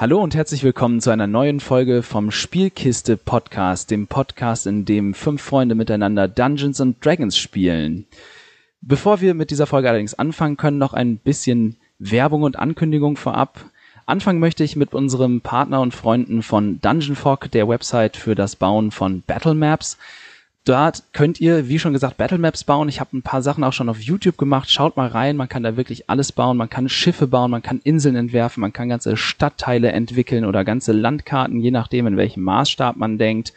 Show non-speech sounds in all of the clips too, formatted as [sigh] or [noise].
Hallo und herzlich willkommen zu einer neuen Folge vom Spielkiste Podcast, dem Podcast, in dem fünf Freunde miteinander Dungeons and Dragons spielen. Bevor wir mit dieser Folge allerdings anfangen können, noch ein bisschen Werbung und Ankündigung vorab. Anfangen möchte ich mit unserem Partner und Freunden von Dungeon Fog, der Website für das Bauen von Battle Maps. Dort könnt ihr, wie schon gesagt, Battle Maps bauen. Ich habe ein paar Sachen auch schon auf YouTube gemacht. Schaut mal rein, man kann da wirklich alles bauen. Man kann Schiffe bauen, man kann Inseln entwerfen, man kann ganze Stadtteile entwickeln oder ganze Landkarten, je nachdem, in welchem Maßstab man denkt.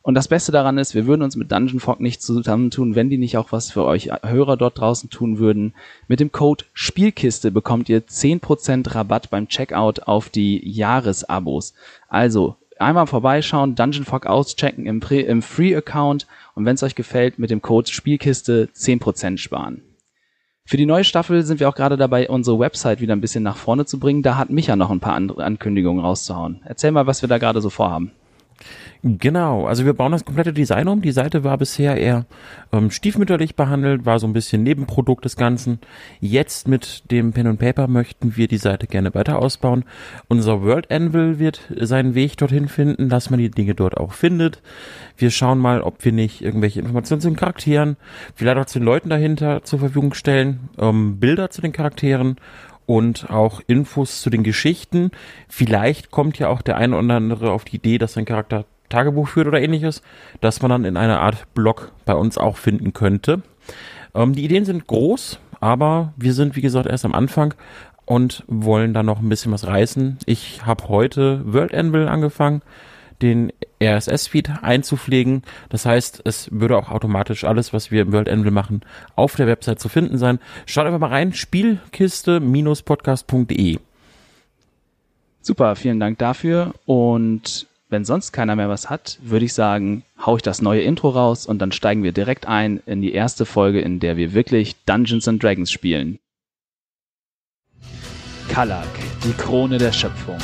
Und das Beste daran ist, wir würden uns mit Dungeon Fog nicht zusammentun, wenn die nicht auch was für euch Hörer dort draußen tun würden. Mit dem Code Spielkiste bekommt ihr 10% Rabatt beim Checkout auf die Jahresabos. Also einmal vorbeischauen, Dungeon Fog auschecken im, im Free-Account und wenn es euch gefällt, mit dem Code Spielkiste 10% sparen. Für die neue Staffel sind wir auch gerade dabei, unsere Website wieder ein bisschen nach vorne zu bringen. Da hat Micha noch ein paar Ankündigungen rauszuhauen. Erzähl mal, was wir da gerade so vorhaben. Genau, also wir bauen das komplette Design um. Die Seite war bisher eher ähm, stiefmütterlich behandelt, war so ein bisschen Nebenprodukt des Ganzen. Jetzt mit dem Pen und Paper möchten wir die Seite gerne weiter ausbauen. Unser World Anvil wird seinen Weg dorthin finden, dass man die Dinge dort auch findet. Wir schauen mal, ob wir nicht irgendwelche Informationen zu den Charakteren, vielleicht auch zu den Leuten dahinter zur Verfügung stellen, ähm, Bilder zu den Charakteren und auch Infos zu den Geschichten. Vielleicht kommt ja auch der eine oder andere auf die Idee, dass sein Charakter Tagebuch führt oder ähnliches, dass man dann in einer Art Blog bei uns auch finden könnte. Ähm, die Ideen sind groß, aber wir sind, wie gesagt, erst am Anfang und wollen da noch ein bisschen was reißen. Ich habe heute World Anvil angefangen, den RSS-Feed einzupflegen. Das heißt, es würde auch automatisch alles, was wir im World Anvil machen, auf der Website zu finden sein. Schaut einfach mal rein, spielkiste-podcast.de. Super, vielen Dank dafür und wenn sonst keiner mehr was hat, würde ich sagen, hau ich das neue Intro raus und dann steigen wir direkt ein in die erste Folge, in der wir wirklich Dungeons and Dragons spielen. Kalak, die Krone der Schöpfung.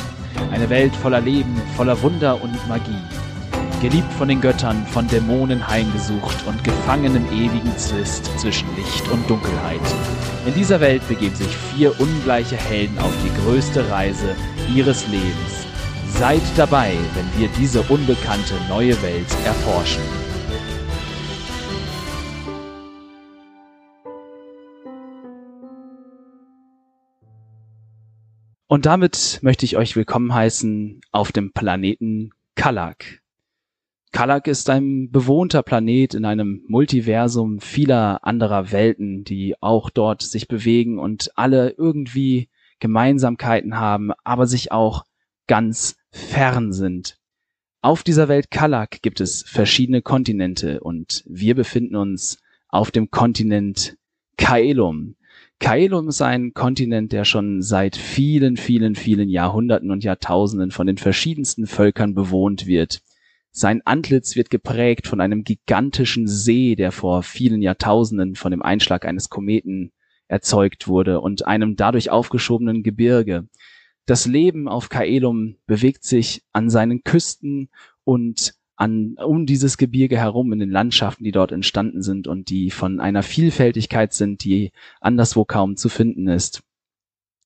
Eine Welt voller Leben, voller Wunder und Magie. Geliebt von den Göttern, von Dämonen heimgesucht und gefangen im ewigen Zwist zwischen Licht und Dunkelheit. In dieser Welt begeben sich vier ungleiche Helden auf die größte Reise ihres Lebens Seid dabei, wenn wir diese unbekannte neue Welt erforschen. Und damit möchte ich euch willkommen heißen auf dem Planeten Kalak. Kalak ist ein bewohnter Planet in einem Multiversum vieler anderer Welten, die auch dort sich bewegen und alle irgendwie Gemeinsamkeiten haben, aber sich auch ganz fern sind. Auf dieser Welt Kalak gibt es verschiedene Kontinente und wir befinden uns auf dem Kontinent Kaelum. Kaelum ist ein Kontinent, der schon seit vielen, vielen, vielen Jahrhunderten und Jahrtausenden von den verschiedensten Völkern bewohnt wird. Sein Antlitz wird geprägt von einem gigantischen See, der vor vielen Jahrtausenden von dem Einschlag eines Kometen erzeugt wurde und einem dadurch aufgeschobenen Gebirge. Das Leben auf Kaelum bewegt sich an seinen Küsten und an, um dieses Gebirge herum in den Landschaften, die dort entstanden sind und die von einer Vielfältigkeit sind, die anderswo kaum zu finden ist.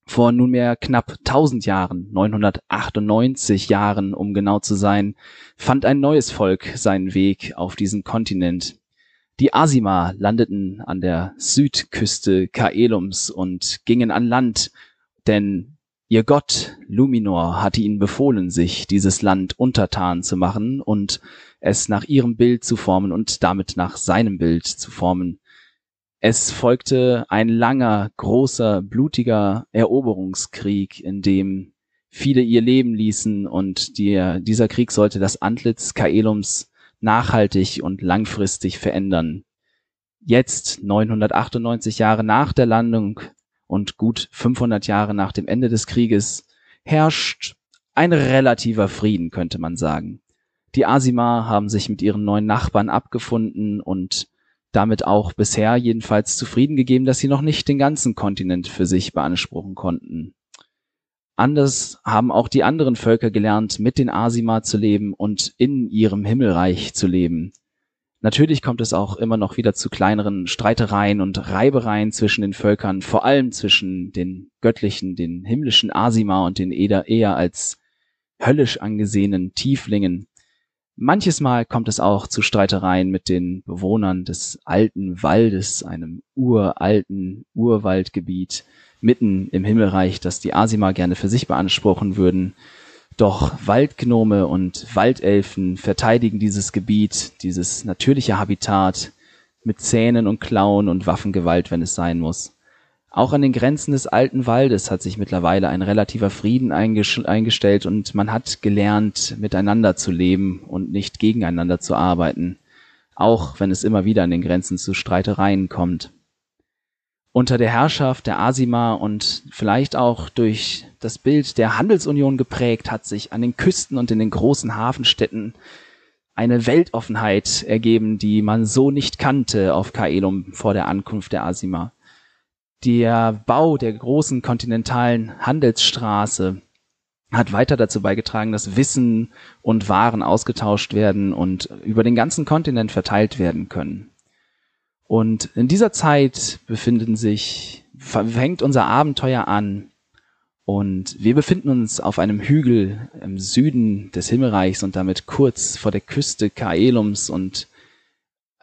Vor nunmehr knapp 1000 Jahren, 998 Jahren, um genau zu sein, fand ein neues Volk seinen Weg auf diesen Kontinent. Die Asima landeten an der Südküste Kaelums und gingen an Land, denn Ihr Gott Luminor hatte ihnen befohlen, sich dieses Land untertan zu machen und es nach ihrem Bild zu formen und damit nach seinem Bild zu formen. Es folgte ein langer, großer, blutiger Eroberungskrieg, in dem viele ihr Leben ließen und die, dieser Krieg sollte das Antlitz Kaelums nachhaltig und langfristig verändern. Jetzt, 998 Jahre nach der Landung und gut 500 Jahre nach dem Ende des Krieges herrscht ein relativer Frieden, könnte man sagen. Die Asima haben sich mit ihren neuen Nachbarn abgefunden und damit auch bisher jedenfalls zufrieden gegeben, dass sie noch nicht den ganzen Kontinent für sich beanspruchen konnten. Anders haben auch die anderen Völker gelernt, mit den Asima zu leben und in ihrem Himmelreich zu leben. Natürlich kommt es auch immer noch wieder zu kleineren Streitereien und Reibereien zwischen den Völkern, vor allem zwischen den göttlichen, den himmlischen Asima und den Eder eher als höllisch angesehenen Tieflingen. Manches Mal kommt es auch zu Streitereien mit den Bewohnern des alten Waldes, einem uralten Urwaldgebiet mitten im Himmelreich, das die Asima gerne für sich beanspruchen würden. Doch Waldgnome und Waldelfen verteidigen dieses Gebiet, dieses natürliche Habitat mit Zähnen und Klauen und Waffengewalt, wenn es sein muss. Auch an den Grenzen des alten Waldes hat sich mittlerweile ein relativer Frieden eingestellt und man hat gelernt, miteinander zu leben und nicht gegeneinander zu arbeiten, auch wenn es immer wieder an den Grenzen zu Streitereien kommt. Unter der Herrschaft der Asima und vielleicht auch durch das Bild der Handelsunion geprägt hat sich an den Küsten und in den großen Hafenstädten eine Weltoffenheit ergeben, die man so nicht kannte auf Kaelum vor der Ankunft der Asima. Der Bau der großen kontinentalen Handelsstraße hat weiter dazu beigetragen, dass Wissen und Waren ausgetauscht werden und über den ganzen Kontinent verteilt werden können. Und in dieser Zeit befinden sich, fängt unser Abenteuer an und wir befinden uns auf einem Hügel im Süden des Himmelreichs und damit kurz vor der Küste Kaelums und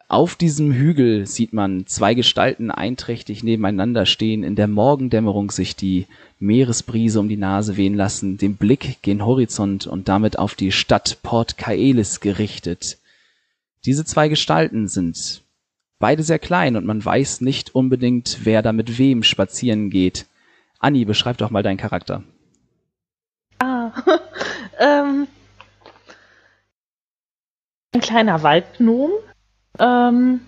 auf diesem Hügel sieht man zwei Gestalten einträchtig nebeneinander stehen, in der Morgendämmerung sich die Meeresbrise um die Nase wehen lassen, den Blick gen Horizont und damit auf die Stadt Port Kaelis gerichtet. Diese zwei Gestalten sind beide sehr klein und man weiß nicht unbedingt, wer da mit wem spazieren geht. Anni, beschreib doch mal deinen Charakter. Ah, [laughs] ähm, ein kleiner Waldgnom, ähm,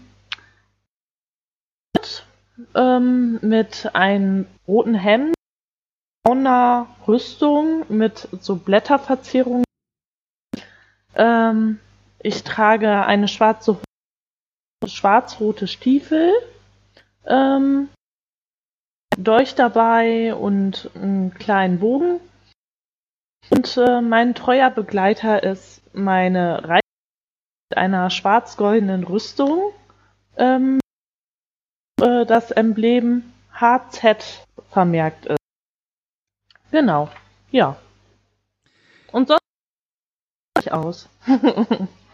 mit, ähm, mit einem roten Hemd, brauner Rüstung mit so Blätterverzierungen. Ähm, ich trage eine schwarze schwarz-rote Stiefel, ähm, Dolch dabei und einen kleinen Bogen. Und äh, mein treuer Begleiter ist meine Reise einer schwarz-goldenen Rüstung. Ähm, äh, das Emblem HZ vermerkt ist. Genau, ja. Und sonst aus. [laughs]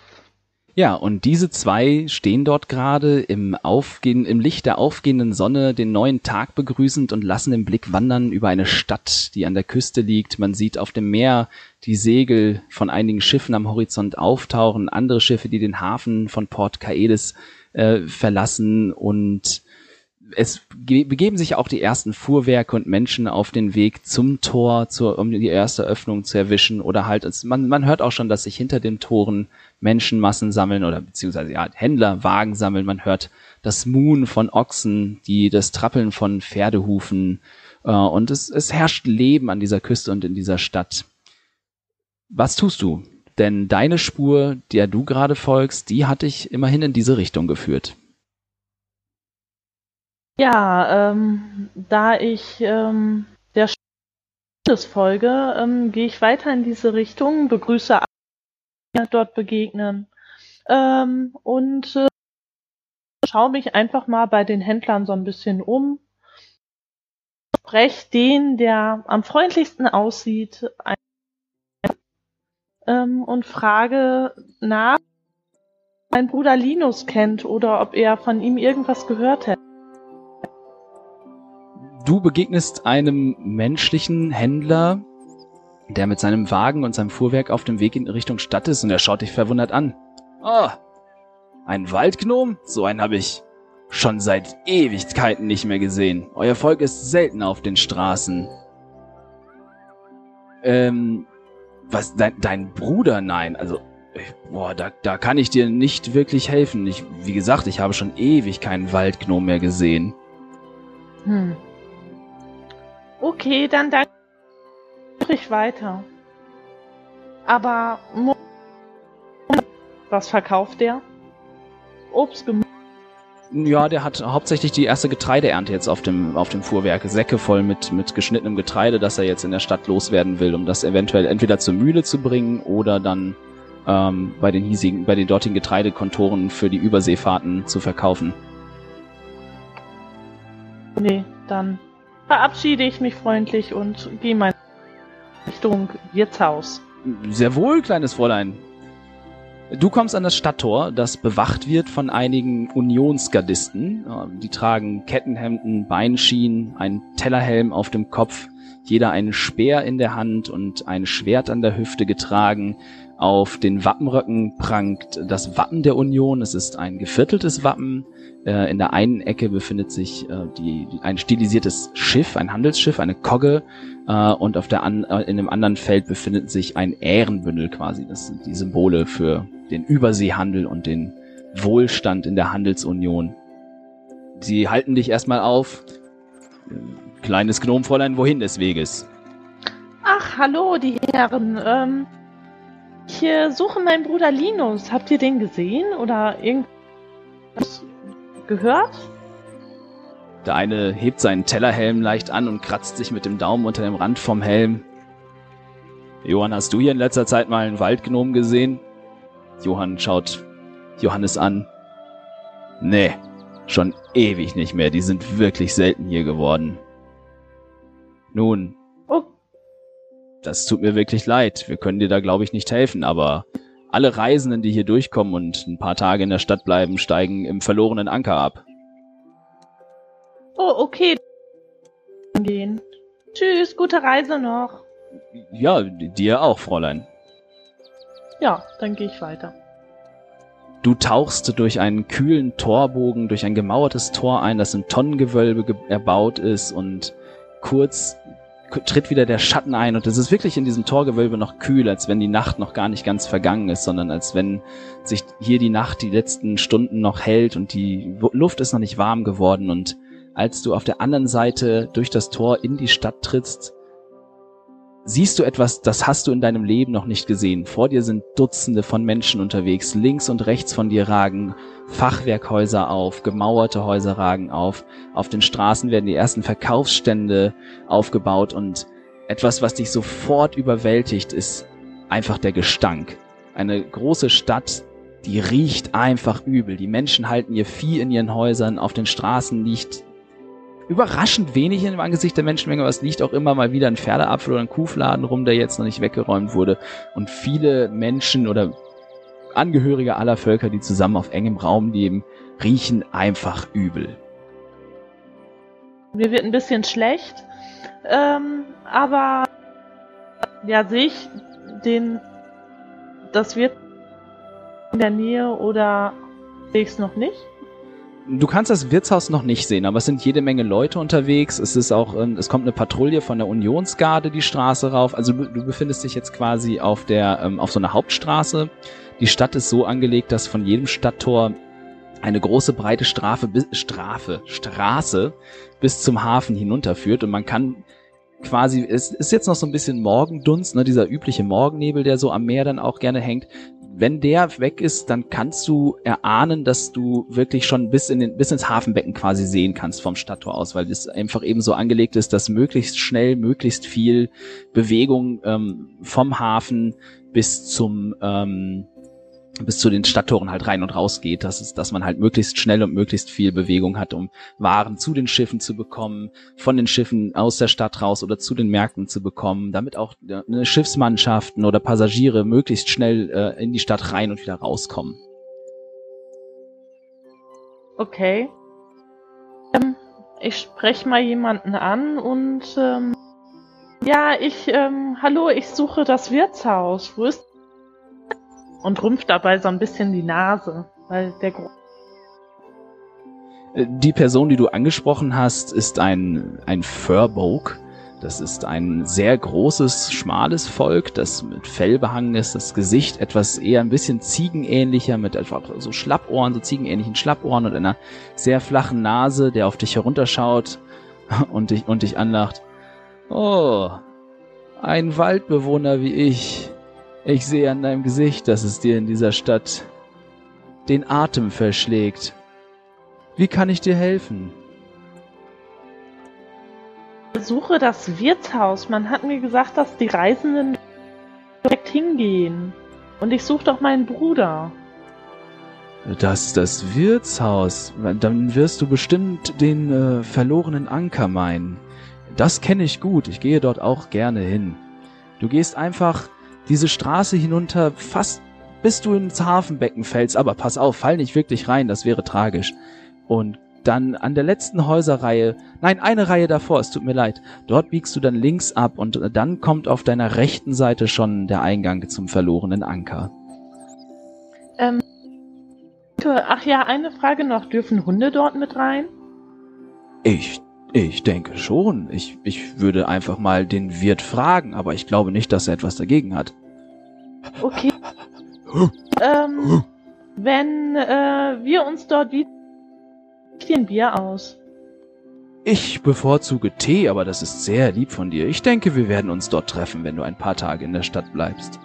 Ja, und diese zwei stehen dort gerade im im Licht der aufgehenden Sonne den neuen Tag begrüßend und lassen den Blick wandern über eine Stadt, die an der Küste liegt. Man sieht auf dem Meer die Segel von einigen Schiffen am Horizont auftauchen, andere Schiffe, die den Hafen von Port Caelis äh, verlassen und es begeben sich auch die ersten Fuhrwerke und Menschen auf den Weg zum Tor, zur, um die erste Öffnung zu erwischen oder halt, es, man, man hört auch schon, dass sich hinter den Toren Menschenmassen sammeln oder beziehungsweise ja, Händler Wagen sammeln. Man hört das Muhen von Ochsen, die das Trappeln von Pferdehufen äh, und es, es herrscht Leben an dieser Küste und in dieser Stadt. Was tust du? Denn deine Spur, der du gerade folgst, die hat dich immerhin in diese Richtung geführt. Ja, ähm, da ich ähm, der folge, ähm, gehe ich weiter in diese Richtung, begrüße alle, dort begegnen ähm, und äh, schaue mich einfach mal bei den Händlern so ein bisschen um. Spreche den, der am freundlichsten aussieht, ein, ähm, und frage nach, mein Bruder Linus kennt oder ob er von ihm irgendwas gehört hätte. Du begegnest einem menschlichen Händler, der mit seinem Wagen und seinem Fuhrwerk auf dem Weg in Richtung Stadt ist und er schaut dich verwundert an. Oh, ein Waldgnom? So einen habe ich schon seit Ewigkeiten nicht mehr gesehen. Euer Volk ist selten auf den Straßen. Ähm, was, dein, dein Bruder? Nein, also, boah, da, da kann ich dir nicht wirklich helfen. Ich, wie gesagt, ich habe schon ewig keinen Waldgnom mehr gesehen. Hm. Okay, dann danke ich weiter. Aber was verkauft der? Obst, Gemüse. Ja, der hat hauptsächlich die erste Getreideernte jetzt auf dem, auf dem Fuhrwerk. Säcke voll mit, mit geschnittenem Getreide, das er jetzt in der Stadt loswerden will, um das eventuell entweder zur Mühle zu bringen oder dann ähm, bei den hiesigen, bei den dortigen Getreidekontoren für die Überseefahrten zu verkaufen. Nee, dann verabschiede ich mich freundlich und gehe mal Richtung Wirtshaus. Sehr wohl, kleines Fräulein. Du kommst an das Stadttor, das bewacht wird von einigen Unionsgardisten. Die tragen Kettenhemden, Beinschienen, einen Tellerhelm auf dem Kopf, jeder einen Speer in der Hand und ein Schwert an der Hüfte getragen. Auf den Wappenröcken prangt das Wappen der Union. Es ist ein gevierteltes Wappen. Äh, in der einen Ecke befindet sich äh, die, ein stilisiertes Schiff, ein Handelsschiff, eine Kogge. Äh, und auf der an, in dem anderen Feld befindet sich ein Ehrenbündel quasi. Das sind die Symbole für den Überseehandel und den Wohlstand in der Handelsunion. Sie halten dich erstmal auf. Kleines Gnomfräulein, wohin des Weges? Ach, hallo, die Herren. Ähm, ich äh, suche meinen Bruder Linus. Habt ihr den gesehen oder irgendwas gehört? Der eine hebt seinen Tellerhelm leicht an und kratzt sich mit dem Daumen unter dem Rand vom Helm. Johann, hast du hier in letzter Zeit mal einen Waldgnom gesehen? Johann schaut Johannes an. Nee, schon ewig nicht mehr. Die sind wirklich selten hier geworden. Nun. Oh. Das tut mir wirklich leid. Wir können dir da, glaube ich, nicht helfen, aber alle Reisenden, die hier durchkommen und ein paar Tage in der Stadt bleiben, steigen im verlorenen Anker ab. Oh, okay. Gehen. Tschüss, gute Reise noch. Ja, dir auch, Fräulein. Ja, dann gehe ich weiter. Du tauchst durch einen kühlen Torbogen, durch ein gemauertes Tor ein, das in Tonnengewölbe erbaut ist und kurz tritt wieder der Schatten ein und es ist wirklich in diesem Torgewölbe noch kühl, als wenn die Nacht noch gar nicht ganz vergangen ist, sondern als wenn sich hier die Nacht die letzten Stunden noch hält und die Luft ist noch nicht warm geworden. Und als du auf der anderen Seite durch das Tor in die Stadt trittst, siehst du etwas, das hast du in deinem Leben noch nicht gesehen. Vor dir sind Dutzende von Menschen unterwegs. Links und rechts von dir ragen Fachwerkhäuser auf, gemauerte Häuser ragen auf. Auf den Straßen werden die ersten Verkaufsstände aufgebaut und etwas, was dich sofort überwältigt, ist einfach der Gestank. Eine große Stadt, die riecht einfach übel. Die Menschen halten ihr Vieh in ihren Häusern. Auf den Straßen liegt überraschend wenig im Angesicht der Menschenmenge, aber es liegt auch immer mal wieder ein Pferdeapfel oder ein Kuhfladen rum, der jetzt noch nicht weggeräumt wurde. Und viele Menschen oder Angehörige aller Völker, die zusammen auf engem Raum leben, riechen einfach übel. Mir wird ein bisschen schlecht, ähm, aber ja, sehe ich den, das wird in der Nähe oder sehe ich es noch nicht? Du kannst das Wirtshaus noch nicht sehen, aber es sind jede Menge Leute unterwegs. Es ist auch, ähm, es kommt eine Patrouille von der Unionsgarde die Straße rauf. Also du, du befindest dich jetzt quasi auf der, ähm, auf so einer Hauptstraße. Die Stadt ist so angelegt, dass von jedem Stadttor eine große breite Strafe, Strafe, Straße bis zum Hafen hinunterführt und man kann quasi, es ist jetzt noch so ein bisschen Morgendunst, ne, dieser übliche Morgennebel, der so am Meer dann auch gerne hängt wenn der weg ist, dann kannst du erahnen, dass du wirklich schon bis in den, bis ins Hafenbecken quasi sehen kannst vom Stadttor aus, weil es einfach eben so angelegt ist, dass möglichst schnell, möglichst viel Bewegung ähm, vom Hafen bis zum ähm, bis zu den Stadttoren halt rein und raus geht, dass, es, dass man halt möglichst schnell und möglichst viel Bewegung hat, um Waren zu den Schiffen zu bekommen, von den Schiffen aus der Stadt raus oder zu den Märkten zu bekommen, damit auch ne, Schiffsmannschaften oder Passagiere möglichst schnell äh, in die Stadt rein und wieder rauskommen. Okay. Ähm, ich spreche mal jemanden an und ähm, ja, ich, ähm, hallo, ich suche das Wirtshaus. Wo ist und rümpft dabei so ein bisschen die Nase, weil der Gro Die Person, die du angesprochen hast, ist ein, ein Furbolg. Das ist ein sehr großes, schmales Volk, das mit Fell behangen ist, das Gesicht etwas eher ein bisschen ziegenähnlicher, mit einfach so Schlappohren, so ziegenähnlichen Schlappohren und einer sehr flachen Nase, der auf dich herunterschaut [laughs] und dich, und dich anlacht. Oh, ein Waldbewohner wie ich. Ich sehe an deinem Gesicht, dass es dir in dieser Stadt den Atem verschlägt. Wie kann ich dir helfen? Suche das Wirtshaus. Man hat mir gesagt, dass die Reisenden direkt hingehen. Und ich suche doch meinen Bruder. Das das Wirtshaus. Dann wirst du bestimmt den äh, verlorenen Anker meinen. Das kenne ich gut. Ich gehe dort auch gerne hin. Du gehst einfach diese Straße hinunter fast bis du ins Hafenbecken fällst. Aber pass auf, fall nicht wirklich rein, das wäre tragisch. Und dann an der letzten Häuserreihe, nein, eine Reihe davor, es tut mir leid, dort biegst du dann links ab und dann kommt auf deiner rechten Seite schon der Eingang zum verlorenen Anker. Ähm, ach ja, eine Frage noch. Dürfen Hunde dort mit rein? Ich, ich denke schon. Ich, ich würde einfach mal den Wirt fragen, aber ich glaube nicht, dass er etwas dagegen hat. Okay. ähm, wenn äh, wir uns dort wieder ein Bier aus. Ich bevorzuge Tee, aber das ist sehr lieb von dir. Ich denke, wir werden uns dort treffen, wenn du ein paar Tage in der Stadt bleibst.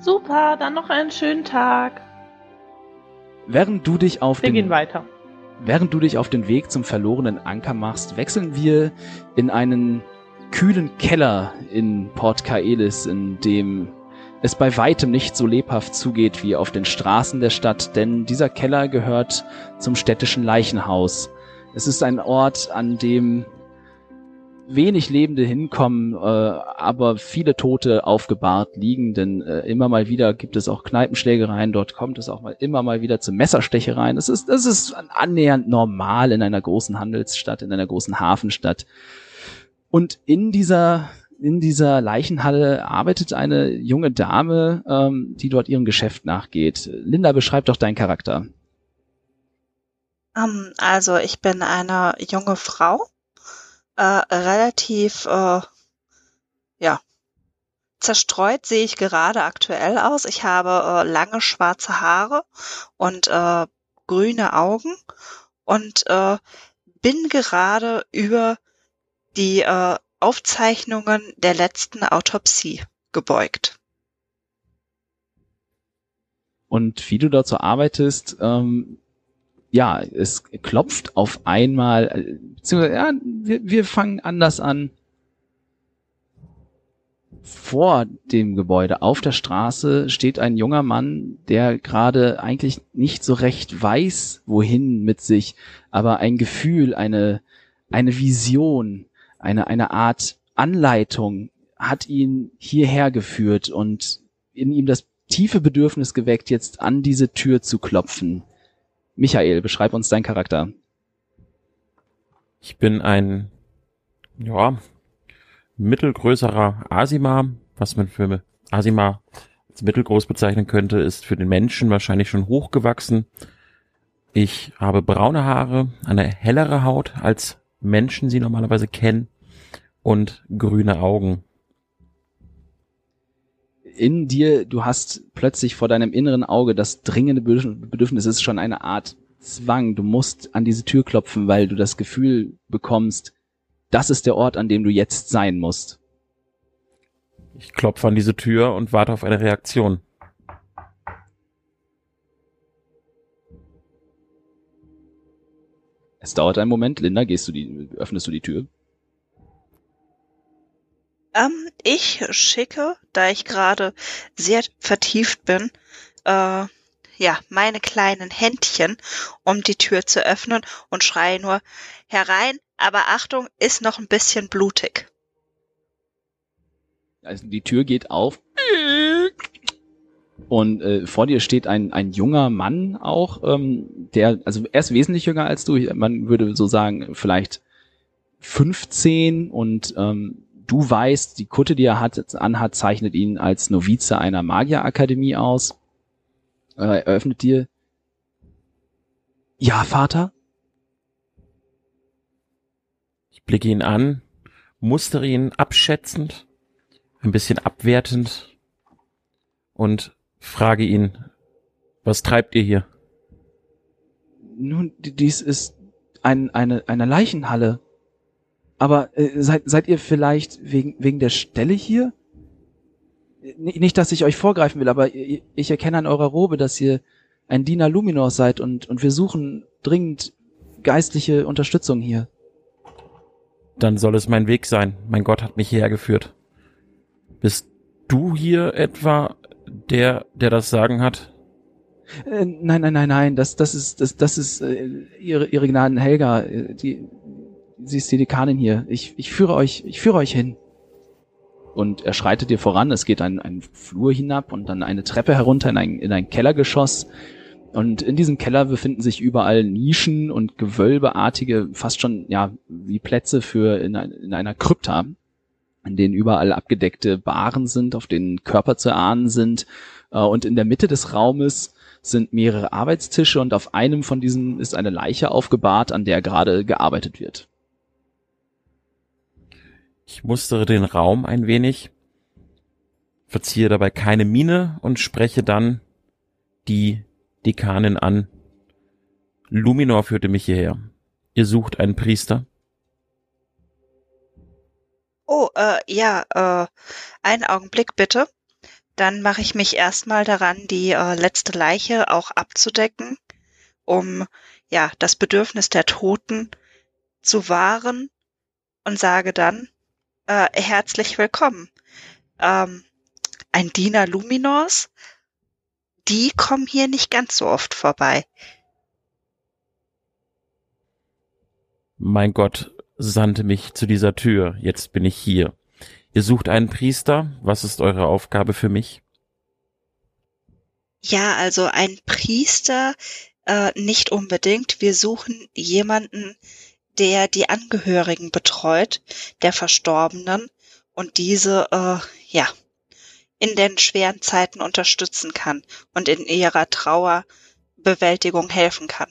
Super, dann noch einen schönen Tag. Während du dich auf wir den gehen weiter. Während du dich auf den Weg zum verlorenen Anker machst, wechseln wir in einen kühlen Keller in Port Kaelis, in dem es bei weitem nicht so lebhaft zugeht wie auf den Straßen der Stadt, denn dieser Keller gehört zum städtischen Leichenhaus. Es ist ein Ort, an dem wenig Lebende hinkommen, äh, aber viele Tote aufgebahrt liegen, denn äh, immer mal wieder gibt es auch Kneipenschlägereien, dort kommt es auch mal immer mal wieder zu Messerstechereien. Es ist, es ist annähernd normal in einer großen Handelsstadt, in einer großen Hafenstadt. Und in dieser in dieser Leichenhalle arbeitet eine junge Dame, ähm, die dort ihrem Geschäft nachgeht. Linda, beschreib doch deinen Charakter. Um, ähm, also ich bin eine junge Frau, äh, relativ, äh, ja, zerstreut sehe ich gerade aktuell aus. Ich habe äh, lange schwarze Haare und äh, grüne Augen und äh, bin gerade über die äh, Aufzeichnungen der letzten Autopsie gebeugt. Und wie du dazu arbeitest, ähm, ja, es klopft auf einmal, äh, beziehungsweise, ja, wir, wir fangen anders an. Vor dem Gebäude auf der Straße steht ein junger Mann, der gerade eigentlich nicht so recht weiß, wohin mit sich, aber ein Gefühl, eine, eine Vision, eine, eine Art Anleitung hat ihn hierher geführt und in ihm das tiefe Bedürfnis geweckt, jetzt an diese Tür zu klopfen. Michael, beschreib uns deinen Charakter. Ich bin ein, ja, mittelgrößerer Asima, was man für Asima als mittelgroß bezeichnen könnte, ist für den Menschen wahrscheinlich schon hochgewachsen. Ich habe braune Haare, eine hellere Haut als Menschen sie normalerweise kennen und grüne Augen. In dir, du hast plötzlich vor deinem inneren Auge das dringende Bedürfnis, es ist schon eine Art Zwang. Du musst an diese Tür klopfen, weil du das Gefühl bekommst, das ist der Ort, an dem du jetzt sein musst. Ich klopfe an diese Tür und warte auf eine Reaktion. Es dauert einen Moment. Linda, gehst du die, öffnest du die Tür? Ähm, ich schicke, da ich gerade sehr vertieft bin, äh, ja, meine kleinen Händchen, um die Tür zu öffnen und schreie nur herein, aber Achtung, ist noch ein bisschen blutig. Also die Tür geht auf und äh, vor dir steht ein, ein junger Mann auch, ähm, der, also er ist wesentlich jünger als du. Man würde so sagen, vielleicht 15 und ähm, du weißt, die Kutte, die er hat, anhat, zeichnet ihn als Novize einer Magierakademie aus. Äh, eröffnet dir. Ja, Vater? Ich blicke ihn an, mustere ihn abschätzend, ein bisschen abwertend und frage ihn, was treibt ihr hier? Nun, dies ist ein, eine, eine Leichenhalle. Aber äh, seid, seid ihr vielleicht wegen, wegen der Stelle hier? Nicht, dass ich euch vorgreifen will, aber ich erkenne an eurer Robe, dass ihr ein Diener Luminor seid und, und wir suchen dringend geistliche Unterstützung hier. Dann soll es mein Weg sein. Mein Gott hat mich hierher geführt. Bist du hier etwa der, der das Sagen hat? Äh, nein, nein, nein, nein, das, das ist, das, das ist äh, ihre, ihre Gnaden Helga, äh, die, sie ist die Dekanin hier. Ich, ich führe euch, ich führe euch hin. und er schreitet dir voran. Es geht ein, ein Flur hinab und dann eine Treppe herunter in ein, in ein Kellergeschoss. Und in diesem Keller befinden sich überall Nischen und Gewölbeartige, fast schon ja wie Plätze für in, ein, in einer Krypta, in denen überall abgedeckte Baren sind, auf denen Körper zu ahnen sind. Äh, und in der Mitte des Raumes sind mehrere Arbeitstische und auf einem von diesen ist eine Leiche aufgebahrt, an der gerade gearbeitet wird. Ich mustere den Raum ein wenig, verziehe dabei keine Miene und spreche dann die Dekanin an. Luminor führte mich hierher. Ihr sucht einen Priester? Oh, äh, ja, äh, einen Augenblick bitte. Dann mache ich mich erstmal daran, die äh, letzte Leiche auch abzudecken, um ja das Bedürfnis der Toten zu wahren und sage dann, äh, herzlich willkommen. Ähm, ein Diener Luminors, die kommen hier nicht ganz so oft vorbei. Mein Gott sandte mich zu dieser Tür, jetzt bin ich hier. Ihr sucht einen Priester, was ist eure Aufgabe für mich? Ja, also ein Priester äh, nicht unbedingt. Wir suchen jemanden, der die Angehörigen betreut, der Verstorbenen und diese, äh, ja, in den schweren Zeiten unterstützen kann und in ihrer Trauerbewältigung helfen kann.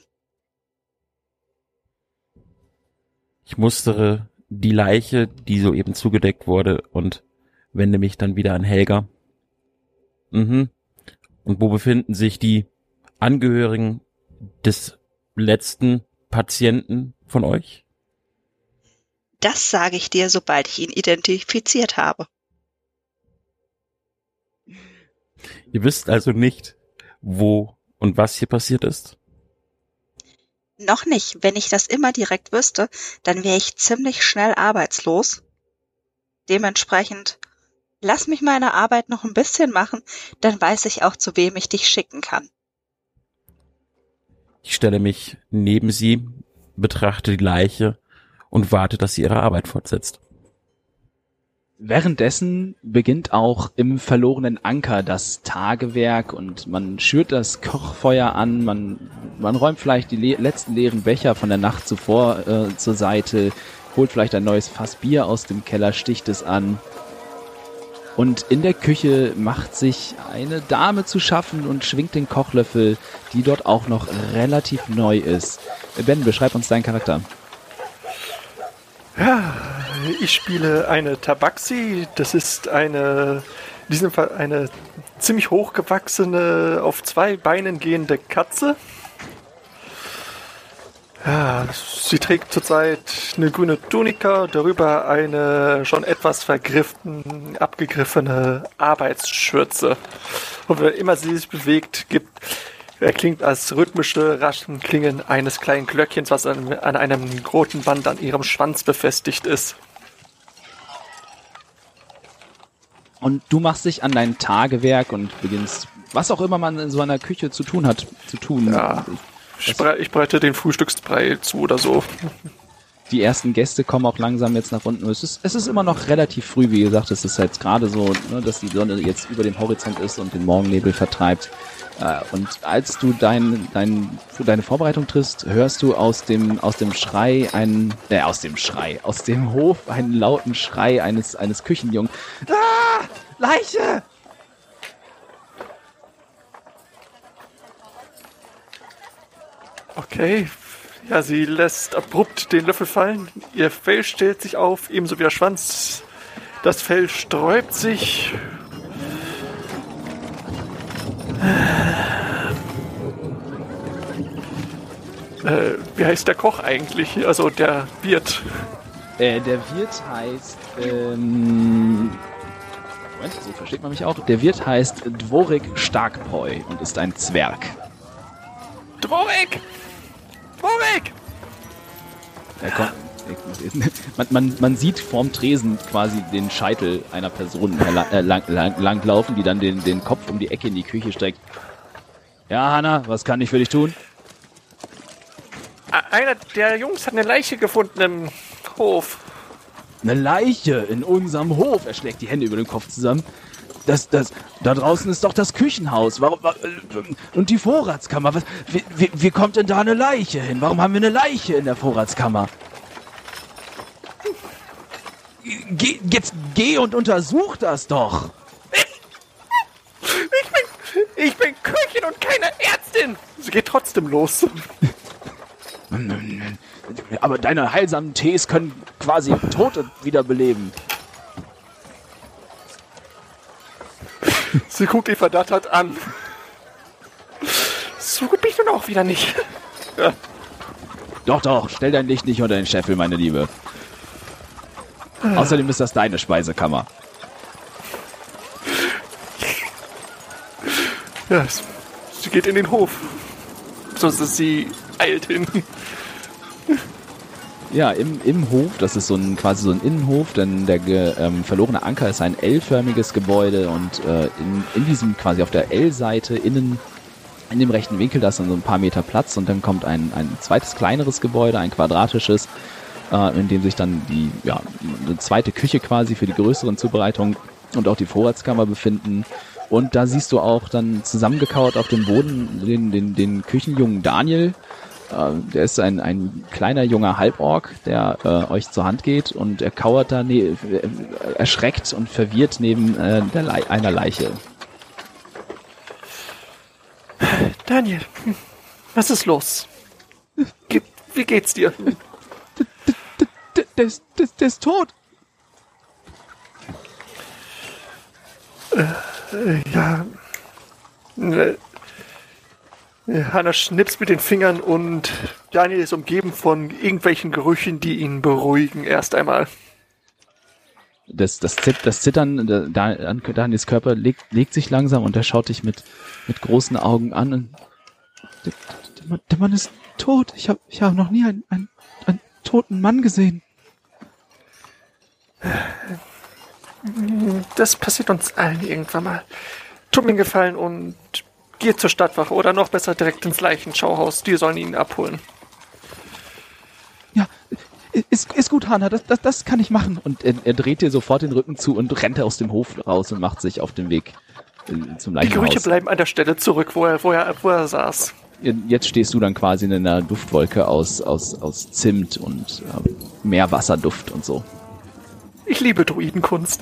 Ich mustere die Leiche, die soeben zugedeckt wurde, und wende mich dann wieder an Helga. Mhm. Und wo befinden sich die Angehörigen des letzten Patienten von euch? Das sage ich dir, sobald ich ihn identifiziert habe. Ihr wisst also nicht, wo und was hier passiert ist? Noch nicht. Wenn ich das immer direkt wüsste, dann wäre ich ziemlich schnell arbeitslos. Dementsprechend, lass mich meine Arbeit noch ein bisschen machen, dann weiß ich auch, zu wem ich dich schicken kann. Ich stelle mich neben sie, betrachte die Leiche und warte, dass sie ihre Arbeit fortsetzt. Währenddessen beginnt auch im verlorenen Anker das Tagewerk und man schürt das Kochfeuer an, man, man räumt vielleicht die le letzten leeren Becher von der Nacht zuvor äh, zur Seite, holt vielleicht ein neues Fass Bier aus dem Keller, sticht es an. Und in der Küche macht sich eine Dame zu schaffen und schwingt den Kochlöffel, die dort auch noch relativ neu ist. Ben, beschreib uns deinen Charakter. Ja, ich spiele eine Tabaxi. Das ist eine, in diesem Fall eine ziemlich hochgewachsene, auf zwei Beinen gehende Katze. Ja, sie trägt zurzeit eine grüne Tunika, darüber eine schon etwas vergriffen, abgegriffene Arbeitsschürze. Und wenn immer sie sich bewegt, gibt er klingt als rhythmische, raschen Klingen eines kleinen Glöckchens, was an, an einem roten Band an ihrem Schwanz befestigt ist. Und du machst dich an dein Tagewerk und beginnst, was auch immer man in so einer Küche zu tun hat, zu tun. Ja, ich, ich breite den Frühstücksbrei zu oder so. Die ersten Gäste kommen auch langsam jetzt nach unten. Es ist, es ist immer noch relativ früh, wie gesagt, es ist jetzt gerade so, ne, dass die Sonne jetzt über dem Horizont ist und den Morgennebel vertreibt. Äh, und als du dein, dein, deine Vorbereitung triffst, hörst du aus dem, aus dem Schrei einen, äh, aus dem Schrei, aus dem Hof einen lauten Schrei eines, eines Küchenjungen. Ah! Leiche! Okay. Ja, sie lässt abrupt den Löffel fallen. Ihr Fell stellt sich auf, ebenso wie der Schwanz. Das Fell sträubt sich äh, wie heißt der Koch eigentlich? Also der Wirt. Äh, der Wirt heißt. Ähm, Moment, so versteht man mich auch. Der Wirt heißt Dvorik Starkbräu und ist ein Zwerg. Dvorik! Dvorik! Er kommt, man, man, man sieht vorm Tresen quasi den Scheitel einer Person [laughs] äh, lang, lang, langlaufen, die dann den, den Kopf um die Ecke in die Küche streckt. Ja, Hanna, was kann ich für dich tun? Einer der Jungs hat eine Leiche gefunden im Hof. Eine Leiche in unserem Hof. Er schlägt die Hände über den Kopf zusammen. Das, das, da draußen ist doch das Küchenhaus. Warum, wa- äh, und die Vorratskammer. Was, wie, wie, wie kommt denn da eine Leiche hin? Warum haben wir eine Leiche in der Vorratskammer? Geh, jetzt geh und untersuch das doch. Ich bin, ich bin Köchin und keine Ärztin. Sie geht trotzdem los. Aber deine heilsamen Tees können quasi Tote wiederbeleben. Sie guckt ihn verdattert an. So gut bin ich nun auch wieder nicht. Doch, doch, stell dein Licht nicht unter den Scheffel, meine Liebe. Außerdem ist das deine Speisekammer. Ja, sie geht in den Hof. So, sie eilt hin. Ja, im, im Hof, das ist so ein quasi so ein Innenhof, denn der ge, ähm, verlorene Anker ist ein L-förmiges Gebäude und äh, in, in diesem quasi auf der L-Seite innen in dem rechten Winkel, da ist dann so ein paar Meter Platz und dann kommt ein, ein zweites kleineres Gebäude, ein quadratisches, äh, in dem sich dann die ja, eine zweite Küche quasi für die größeren Zubereitungen und auch die Vorratskammer befinden. Und da siehst du auch dann zusammengekauert auf dem Boden den, den, den Küchenjungen Daniel, der ist ein, ein kleiner junger Halborg, der äh, euch zur Hand geht und er kauert da ne äh, erschreckt und verwirrt neben äh, der Le einer Leiche. Daniel, was ist los? Ge wie geht's dir? Der ist, der, der ist tot. Ja. Hanna schnipst mit den Fingern und Daniel ist umgeben von irgendwelchen Gerüchen, die ihn beruhigen erst einmal. Das, das, das Zittern da, an Daniels Körper legt, legt sich langsam und er schaut dich mit, mit großen Augen an. Und der, der, Mann, der Mann ist tot. Ich habe ich hab noch nie einen, einen, einen toten Mann gesehen. Das passiert uns allen irgendwann mal. Tut mir einen Gefallen und geht zur Stadtwache oder noch besser direkt ins Leichenschauhaus. Die sollen ihn abholen. Ja, ist, ist gut, Hanna, das, das, das kann ich machen. Und er, er dreht dir sofort den Rücken zu und rennt aus dem Hof raus und macht sich auf den Weg äh, zum Die Gerüche Leichenhaus. bleiben an der Stelle zurück, wo er, wo er, wo er saß. Jetzt stehst du dann quasi in einer Duftwolke aus, aus, aus Zimt und äh, Meerwasserduft und so. Ich liebe Druidenkunst.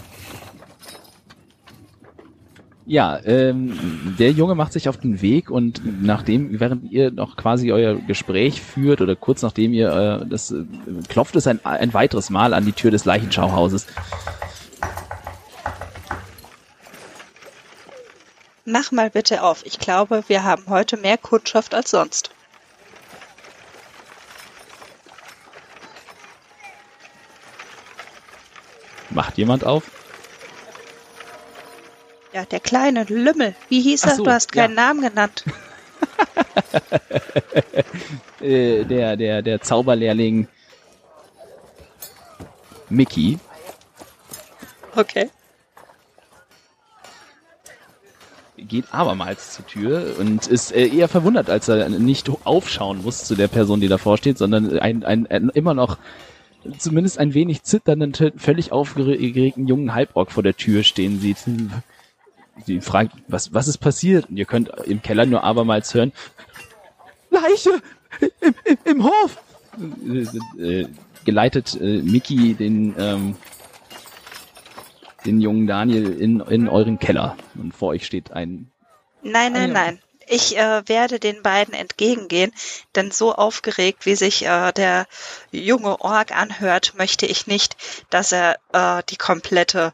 Ja, ähm, der Junge macht sich auf den Weg und nachdem, während ihr noch quasi euer Gespräch führt oder kurz nachdem ihr äh, das äh, klopft es ein, ein weiteres Mal an die Tür des Leichenschauhauses. Mach mal bitte auf. Ich glaube, wir haben heute mehr Kundschaft als sonst. Macht jemand auf? Ja, der kleine Lümmel. Wie hieß er? so, du hast keinen ja. Namen genannt. [laughs] Äh, der, der, der Zauberlehrling Mickey Okay. geht abermals zur Tür und ist äh, eher verwundert, als er nicht aufschauen muss zu der Person, die davor steht, sondern ein, ein, ein immer noch zumindest ein wenig zitternden, völlig aufgeregten jungen Halbrock vor der Tür stehen sieht. Sie fragt, was, was ist passiert? Und ihr könnt im Keller nur abermals hören, Leiche! Im, im, im Hof! Äh, äh, geleitet äh, Mickey den, ähm, den jungen Daniel in, in euren Keller. Und vor euch steht ein Nein, nein, Ah, ja. nein. Ich äh, werde den beiden entgegengehen, denn so aufgeregt, wie sich äh, der junge Ork anhört, möchte ich nicht, dass er äh, die komplette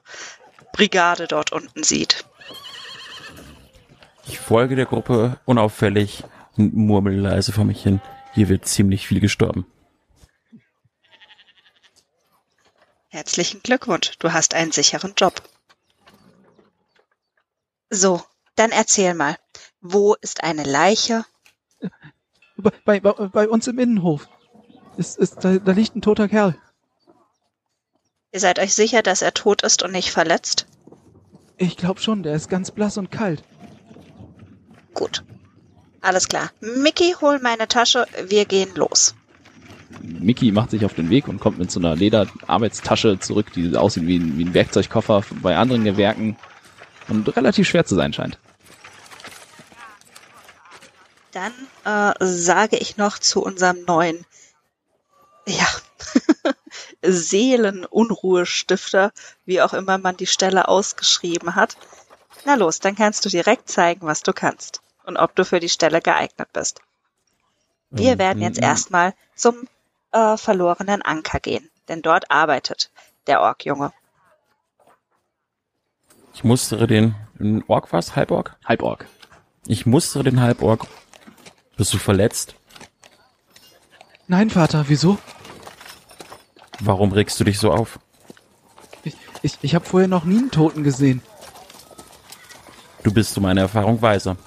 Brigade dort unten sieht. Ich folge der Gruppe unauffällig und murmel leise vor mich hin. Hier wird ziemlich viel gestorben. Herzlichen Glückwunsch, du hast einen sicheren Job. So, dann erzähl mal, wo ist eine Leiche? Bei, bei, bei, uns im Innenhof. Ist, ist, da, da liegt ein toter Kerl. Ihr seid euch sicher, dass er tot ist und nicht verletzt? Ich glaube schon, der ist ganz blass und kalt. Gut. Alles klar. Mickey, hol meine Tasche, wir gehen los. Mickey macht sich auf den Weg und kommt mit so einer Lederarbeitstasche zurück, die aussieht wie ein, wie ein Werkzeugkoffer bei anderen Gewerken und relativ schwer zu sein scheint. Dann äh, sage ich noch zu unserem neuen, ja, [laughs] Seelenunruhestifter, wie auch immer man die Stelle ausgeschrieben hat. Na los, dann kannst du direkt zeigen, was du kannst und ob du für die Stelle geeignet bist. Wir Ähm, werden jetzt erstmal zum äh, verlorenen Anker gehen, denn dort arbeitet der Orkjunge. Ich mustere den, ein Ork was? Halborg? Halborg. Ich mustere den Halborg. Bist du verletzt? Nein, Vater, wieso? Warum regst du dich so auf? Ich, ich, ich habe vorher noch nie einen Toten gesehen. Du bist zu meiner Erfahrung weiser.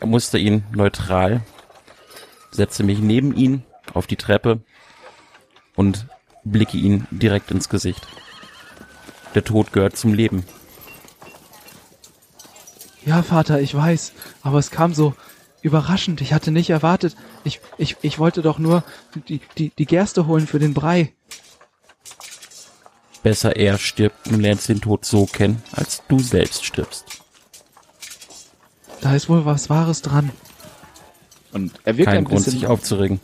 Ich musste ihn neutral, setze mich neben ihn auf die Treppe und blicke ihn direkt ins Gesicht. Der Tod gehört zum Leben. Ja, Vater, ich weiß, aber es kam so überraschend. Ich hatte nicht erwartet. Ich, ich, ich wollte doch nur die, die, die Gerste holen für den Brei. Besser er stirbt und lernst den Tod so kennen, als du selbst stirbst. Da ist wohl was Wahres dran. Und er wirkt Kein ein Grund, bisschen, sich aufzuregen.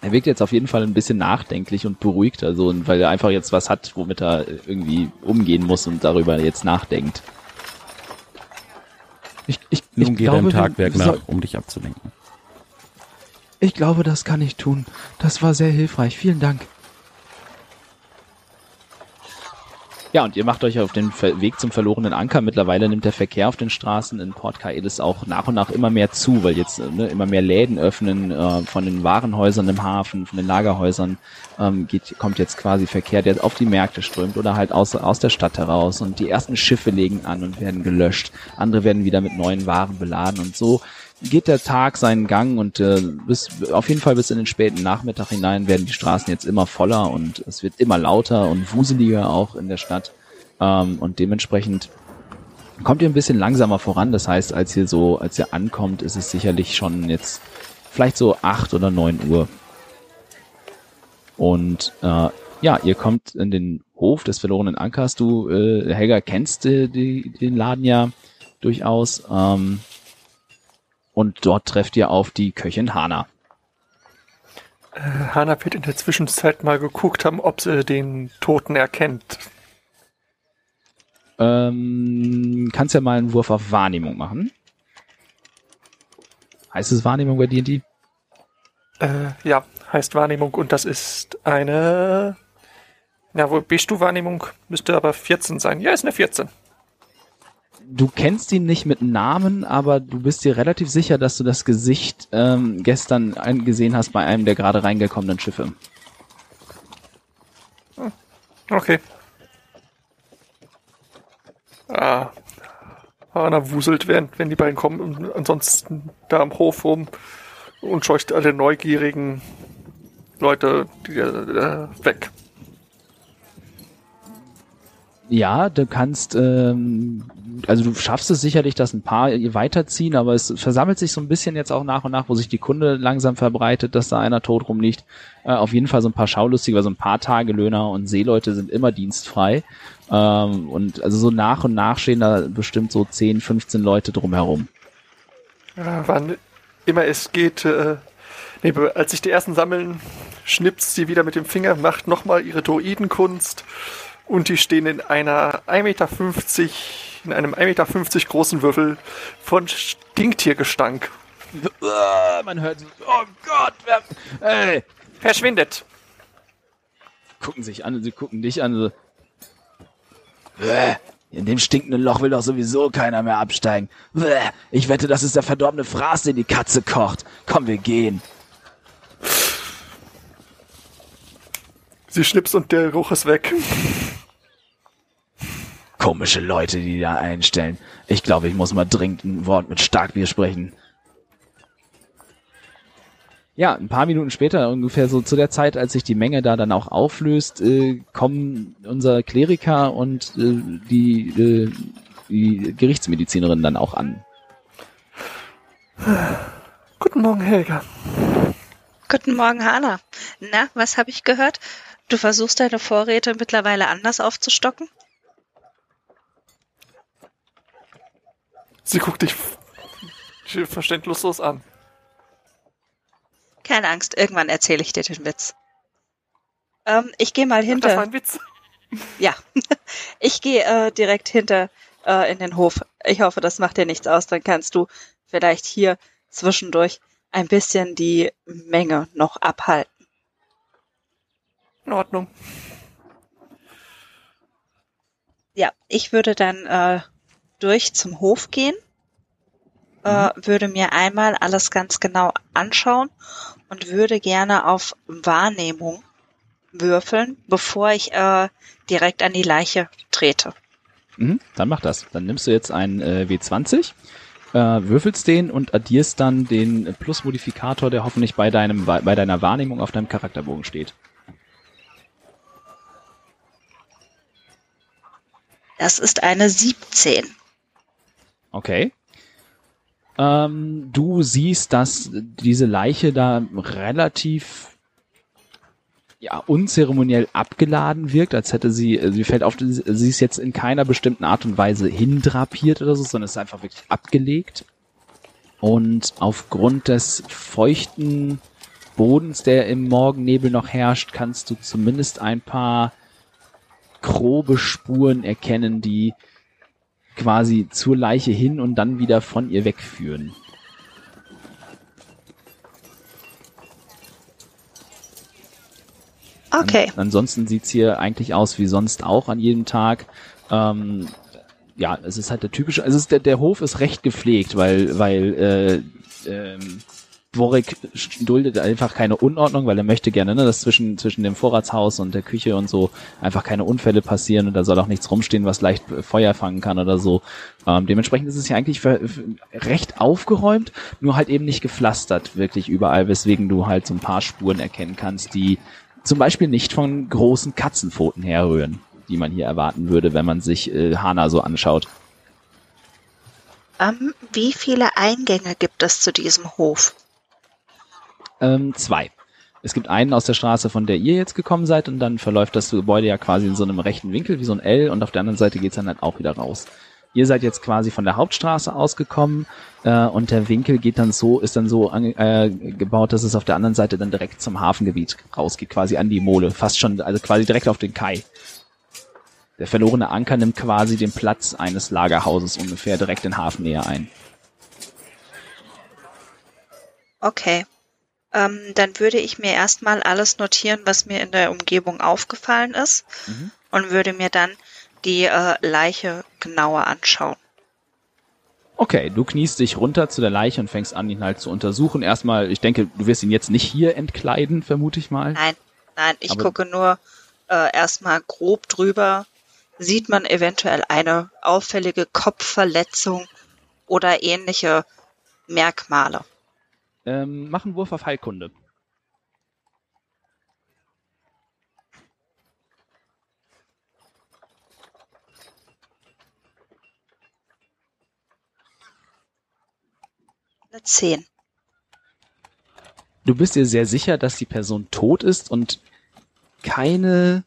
er wirkt jetzt auf jeden Fall ein bisschen nachdenklich und beruhigt, also, und weil er einfach jetzt was hat, womit er irgendwie umgehen muss und darüber jetzt nachdenkt. Ich, ich, Nun ich geh glaube, deinem Tagwerk nach, um dich abzulenken. Ich glaube, das kann ich tun. Das war sehr hilfreich. Vielen Dank. Ja, und ihr macht euch auf den Weg zum verlorenen Anker. Mittlerweile nimmt der Verkehr auf den Straßen in Port Kaelis auch nach und nach immer mehr zu, weil jetzt äh, ne, immer mehr Läden öffnen äh, von den Warenhäusern im Hafen, von den Lagerhäusern ähm, geht, kommt jetzt quasi Verkehr, der auf die Märkte strömt oder halt aus, aus der Stadt heraus. Und die ersten Schiffe legen an und werden gelöscht. Andere werden wieder mit neuen Waren beladen und so geht der Tag seinen Gang und äh, bis auf jeden Fall bis in den späten Nachmittag hinein werden die Straßen jetzt immer voller und es wird immer lauter und wuseliger auch in der Stadt ähm, und dementsprechend kommt ihr ein bisschen langsamer voran. Das heißt, als ihr so, als ihr ankommt, ist es sicherlich schon jetzt vielleicht so acht oder neun Uhr. Und äh, ja, ihr kommt in den Hof des verlorenen Ankers. Du, äh, Helga, kennst äh, die, den Laden ja durchaus. Ähm, und dort trefft ihr auf die Köchin Hana. Äh, Hana wird in der Zwischenzeit mal geguckt haben, ob sie den Toten erkennt. Ähm, kannst ja mal einen Wurf auf Wahrnehmung machen. Heißt es Wahrnehmung bei D&D? Äh, ja, heißt Wahrnehmung und das ist eine... Na, wo bist du Wahrnehmung? Müsste aber 14 sein. Ja, ist eine 14. Du kennst ihn nicht mit Namen, aber du bist dir relativ sicher, dass du das Gesicht ähm, gestern gesehen hast bei einem der gerade reingekommenen Schiffe. Okay. Ah. Hana wuselt, während, wenn die beiden kommen, und ansonsten da am Hof rum und scheucht alle neugierigen Leute die, äh, weg. Ja, du kannst, ähm, also du schaffst es sicherlich, dass ein paar weiterziehen, aber es versammelt sich so ein bisschen jetzt auch nach und nach, wo sich die Kunde langsam verbreitet, dass da einer tot rumliegt. Äh, auf jeden Fall so ein paar Schaulustige, weil so ein paar Tagelöhner und Seeleute sind immer dienstfrei. Ähm, und also so nach und nach stehen da bestimmt so 10, 15 Leute drumherum. Ja, wann immer es geht, äh, nee, als sich die ersten sammeln, schnipst sie wieder mit dem Finger, macht nochmal ihre Druidenkunst und die stehen in einer 1,50 Meter, in einem 1,50 Meter großen Würfel von Stinktiergestank. Man hört oh Gott, wer, ey, Verschwindet! gucken sich an, sie gucken dich an, so, in dem stinkenden Loch will doch sowieso keiner mehr absteigen. Ich wette, das ist der verdorbene Fraß, den die Katze kocht. Komm, wir gehen. Sie schnips und der Geruch ist weg. Komische Leute, die da einstellen. Ich glaube, ich muss mal dringend ein Wort mit Starkbier sprechen. Ja, ein paar Minuten später, ungefähr so zu der Zeit, als sich die Menge da dann auch auflöst, äh, kommen unser Kleriker und äh, die, äh, die Gerichtsmedizinerin dann auch an. Guten Morgen, Helga. Guten Morgen, Hanna. Na, was habe ich gehört? Du versuchst deine Vorräte mittlerweile anders aufzustocken? Sie guckt dich [laughs] verständnislos an. Keine Angst, irgendwann erzähle ich dir den Witz. Ähm, ich gehe mal Ach, hinter. das war ein Witz. [laughs] Ja, [laughs] ich gehe äh, direkt hinter äh, in den Hof. Ich hoffe, das macht dir nichts aus. Dann kannst du vielleicht hier zwischendurch ein bisschen die Menge noch abhalten. In Ordnung. Ja, ich würde dann äh, durch zum Hof gehen, äh, würde mir einmal alles ganz genau anschauen und würde gerne auf Wahrnehmung würfeln, bevor ich äh, direkt an die Leiche trete. Mhm, dann mach das. Dann nimmst du jetzt einen äh, W20, äh, würfelst den und addierst dann den Plus-Modifikator, der hoffentlich bei deinem bei deiner Wahrnehmung auf deinem Charakterbogen steht. Das ist eine 17. Okay. Ähm, du siehst, dass diese Leiche da relativ ja, unzeremoniell abgeladen wirkt, als hätte sie, äh, sie fällt auf, sie ist jetzt in keiner bestimmten Art und Weise hindrapiert oder so, sondern ist einfach wirklich abgelegt. Und aufgrund des feuchten Bodens, der im Morgennebel noch herrscht, kannst du zumindest ein paar grobe Spuren erkennen, die quasi zur Leiche hin und dann wieder von ihr wegführen. Okay. An, ansonsten sieht's hier eigentlich aus wie sonst auch an jedem Tag. Ähm, ja, es ist halt der typische, es ist der, der Hof ist recht gepflegt, weil, weil äh, ähm, Dvorik duldet einfach keine Unordnung, weil er möchte gerne, ne, dass zwischen, zwischen dem Vorratshaus und der Küche und so einfach keine Unfälle passieren und da soll auch nichts rumstehen, was leicht Feuer fangen kann oder so. Ähm, dementsprechend ist es hier eigentlich recht aufgeräumt, nur halt eben nicht gepflastert, wirklich überall, weswegen du halt so ein paar Spuren erkennen kannst, die zum Beispiel nicht von großen Katzenpfoten herrühren, die man hier erwarten würde, wenn man sich äh, Hana so anschaut. Ähm, wie viele Eingänge gibt es zu diesem Hof? Ähm, zwei. Es gibt einen aus der Straße, von der ihr jetzt gekommen seid, und dann verläuft das Gebäude ja quasi in so einem rechten Winkel, wie so ein L, und auf der anderen Seite geht's dann halt auch wieder raus. Ihr seid jetzt quasi von der Hauptstraße ausgekommen äh, und der Winkel geht dann so, ist dann so äh, gebaut, dass es auf der anderen Seite dann direkt zum Hafengebiet rausgeht, quasi an die Mole, fast schon, also quasi direkt auf den Kai. Der verlorene Anker nimmt quasi den Platz eines Lagerhauses ungefähr direkt in Hafennähe ein. Okay. Ähm, dann würde ich mir erstmal alles notieren, was mir in der Umgebung aufgefallen ist Mhm. und würde mir dann die äh, Leiche genauer anschauen. Okay, du kniest dich runter zu der Leiche und fängst an, ihn halt zu untersuchen. Erstmal, ich denke, du wirst ihn jetzt nicht hier entkleiden, vermute ich mal. Nein, nein, ich Aber- gucke nur äh, erstmal grob drüber. Sieht man eventuell eine auffällige Kopfverletzung oder ähnliche Merkmale? Ähm, mach einen Wurf auf Heilkunde. Eine 10. Du bist dir sehr sicher, dass die Person tot ist und keine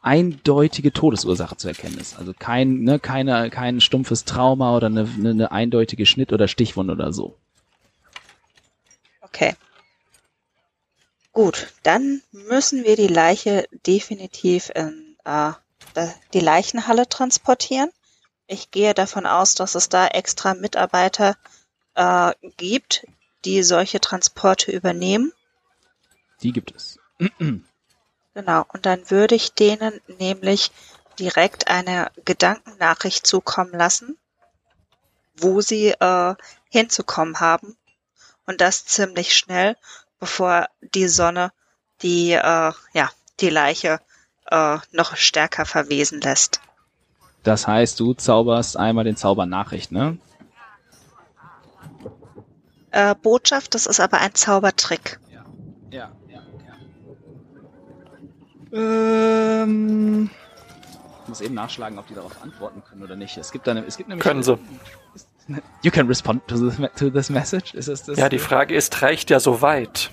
eindeutige Todesursache zu erkennen ist. Also kein, ne, keine, kein stumpfes Trauma oder eine, eine, eine eindeutige Schnitt- oder Stichwunde oder so. Okay. Gut, dann müssen wir die Leiche definitiv in äh, die Leichenhalle transportieren. Ich gehe davon aus, dass es da extra Mitarbeiter äh, gibt, die solche Transporte übernehmen. Die gibt es. Genau, und dann würde ich denen nämlich direkt eine Gedankennachricht zukommen lassen, wo sie äh, hinzukommen haben. Und das ziemlich schnell, bevor die Sonne die, äh, ja, die Leiche äh, noch stärker verwesen lässt. Das heißt, du zauberst einmal den Zauber Nachricht, ne? Äh, Botschaft, das ist aber ein Zaubertrick. Ja, ja, ja. Ähm, ich muss eben nachschlagen, ob die darauf antworten können oder nicht. Es gibt eine, es gibt nämlich. Können sie. [laughs] You can respond to this, to this message. Ist es das? Ja, die Frage ist, reicht ja so weit?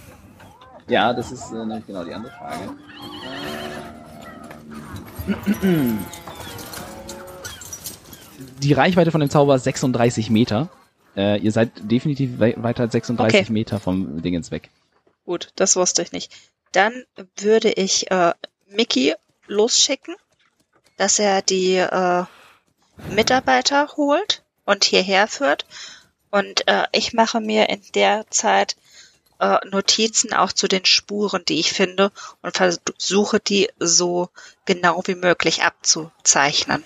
Ja, das ist äh, nämlich genau die andere Frage. Die Reichweite von dem Zauber ist 36 Meter. Äh, ihr seid definitiv we weiter als 36 Okay. Meter vom Dingens weg. Gut, das wusste ich nicht. Dann würde ich äh, Mickey losschicken, dass er die äh, Mitarbeiter holt und hierher führt. Und äh, ich mache mir in der Zeit äh, Notizen auch zu den Spuren, die ich finde und versuche die so genau wie möglich abzuzeichnen.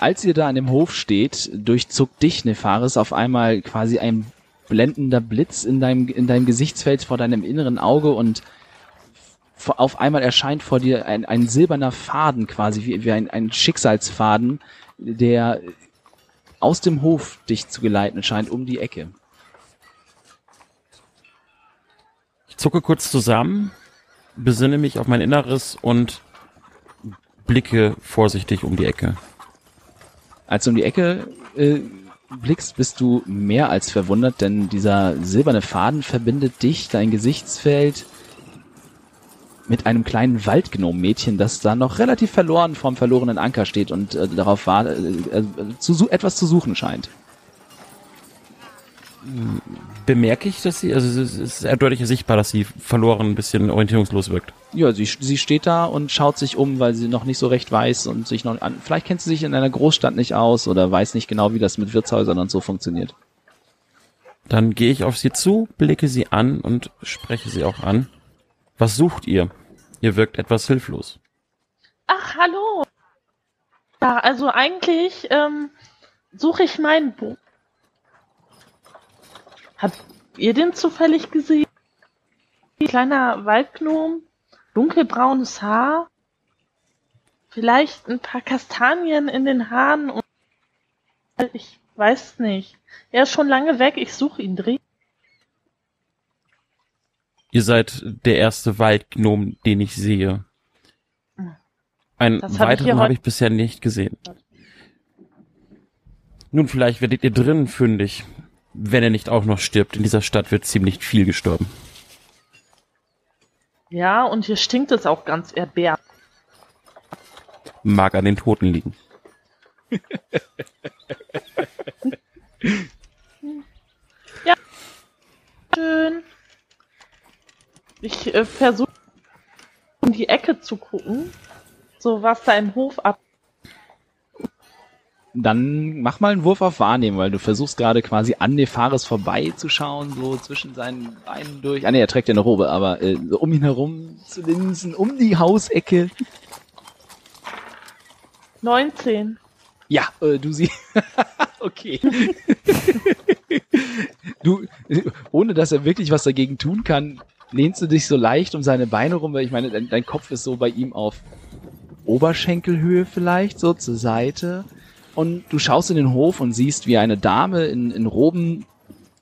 Als ihr da an dem Hof steht, durchzuckt dich, Nefaris, auf einmal quasi ein blendender Blitz in deinem, in deinem Gesichtsfeld vor deinem inneren Auge und auf einmal erscheint vor dir ein, ein silberner Faden quasi, wie, wie ein, ein Schicksalsfaden, der aus dem Hof dich zu geleiten scheint, um die Ecke. Ich zucke kurz zusammen, besinne mich auf mein Inneres und blicke vorsichtig um die Ecke. Als du um die Ecke äh, blickst, bist du mehr als verwundert, denn dieser silberne Faden verbindet dich, dein Gesichtsfeld, mit einem kleinen Waldgnom-Mädchen, das da noch relativ verloren vom verlorenen Anker steht und äh, darauf war, äh, äh, zu, etwas zu suchen scheint. Bemerke ich, dass sie, also es ist eindeutig sichtbar, dass sie verloren ein bisschen orientierungslos wirkt. Ja, sie, sie steht da und schaut sich um, weil sie noch nicht so recht weiß und sich noch an. Vielleicht kennt sie sich in einer Großstadt nicht aus oder weiß nicht genau, wie das mit Wirtshäusern und so funktioniert. Dann gehe ich auf sie zu, blicke sie an und spreche sie auch an. Was sucht ihr? Ihr wirkt etwas hilflos. Ach, hallo. Ja, also eigentlich ähm, suche ich meinen Buch. Habt ihr den zufällig gesehen? Kleiner Waldgnom, dunkelbraunes Haar, vielleicht ein paar Kastanien in den Haaren und ich weiß nicht. Er ist schon lange weg, ich suche ihn dringend. Ihr seid der erste Waldgnom, den ich sehe. Einen Das weiteren habe ich bisher nicht gesehen. Nun, vielleicht werdet ihr drinnen fündig, wenn er nicht auch noch stirbt. In dieser Stadt wird ziemlich viel gestorben. Ja, und hier stinkt es auch ganz erbärmlich. Mag an den Toten liegen. [laughs] Schön. Ich äh, versuche um die Ecke zu gucken, so was da im Hof ab. Dann mach mal einen Wurf auf Wahrnehmen, weil du versuchst gerade quasi an Nefaris vorbeizuschauen, so zwischen seinen Beinen durch. Ah ne, er trägt ja eine Robe, aber äh, so um ihn herum zu linsen, um die Hausecke. 19. Ja, äh, du siehst. [laughs] okay. [laughs] du, ohne dass er wirklich was dagegen tun kann, lehnst du dich so leicht um seine Beine rum, weil ich meine, dein, dein Kopf ist so bei ihm auf Oberschenkelhöhe vielleicht, so zur Seite. Und du schaust in den Hof und siehst, wie eine Dame in, in Roben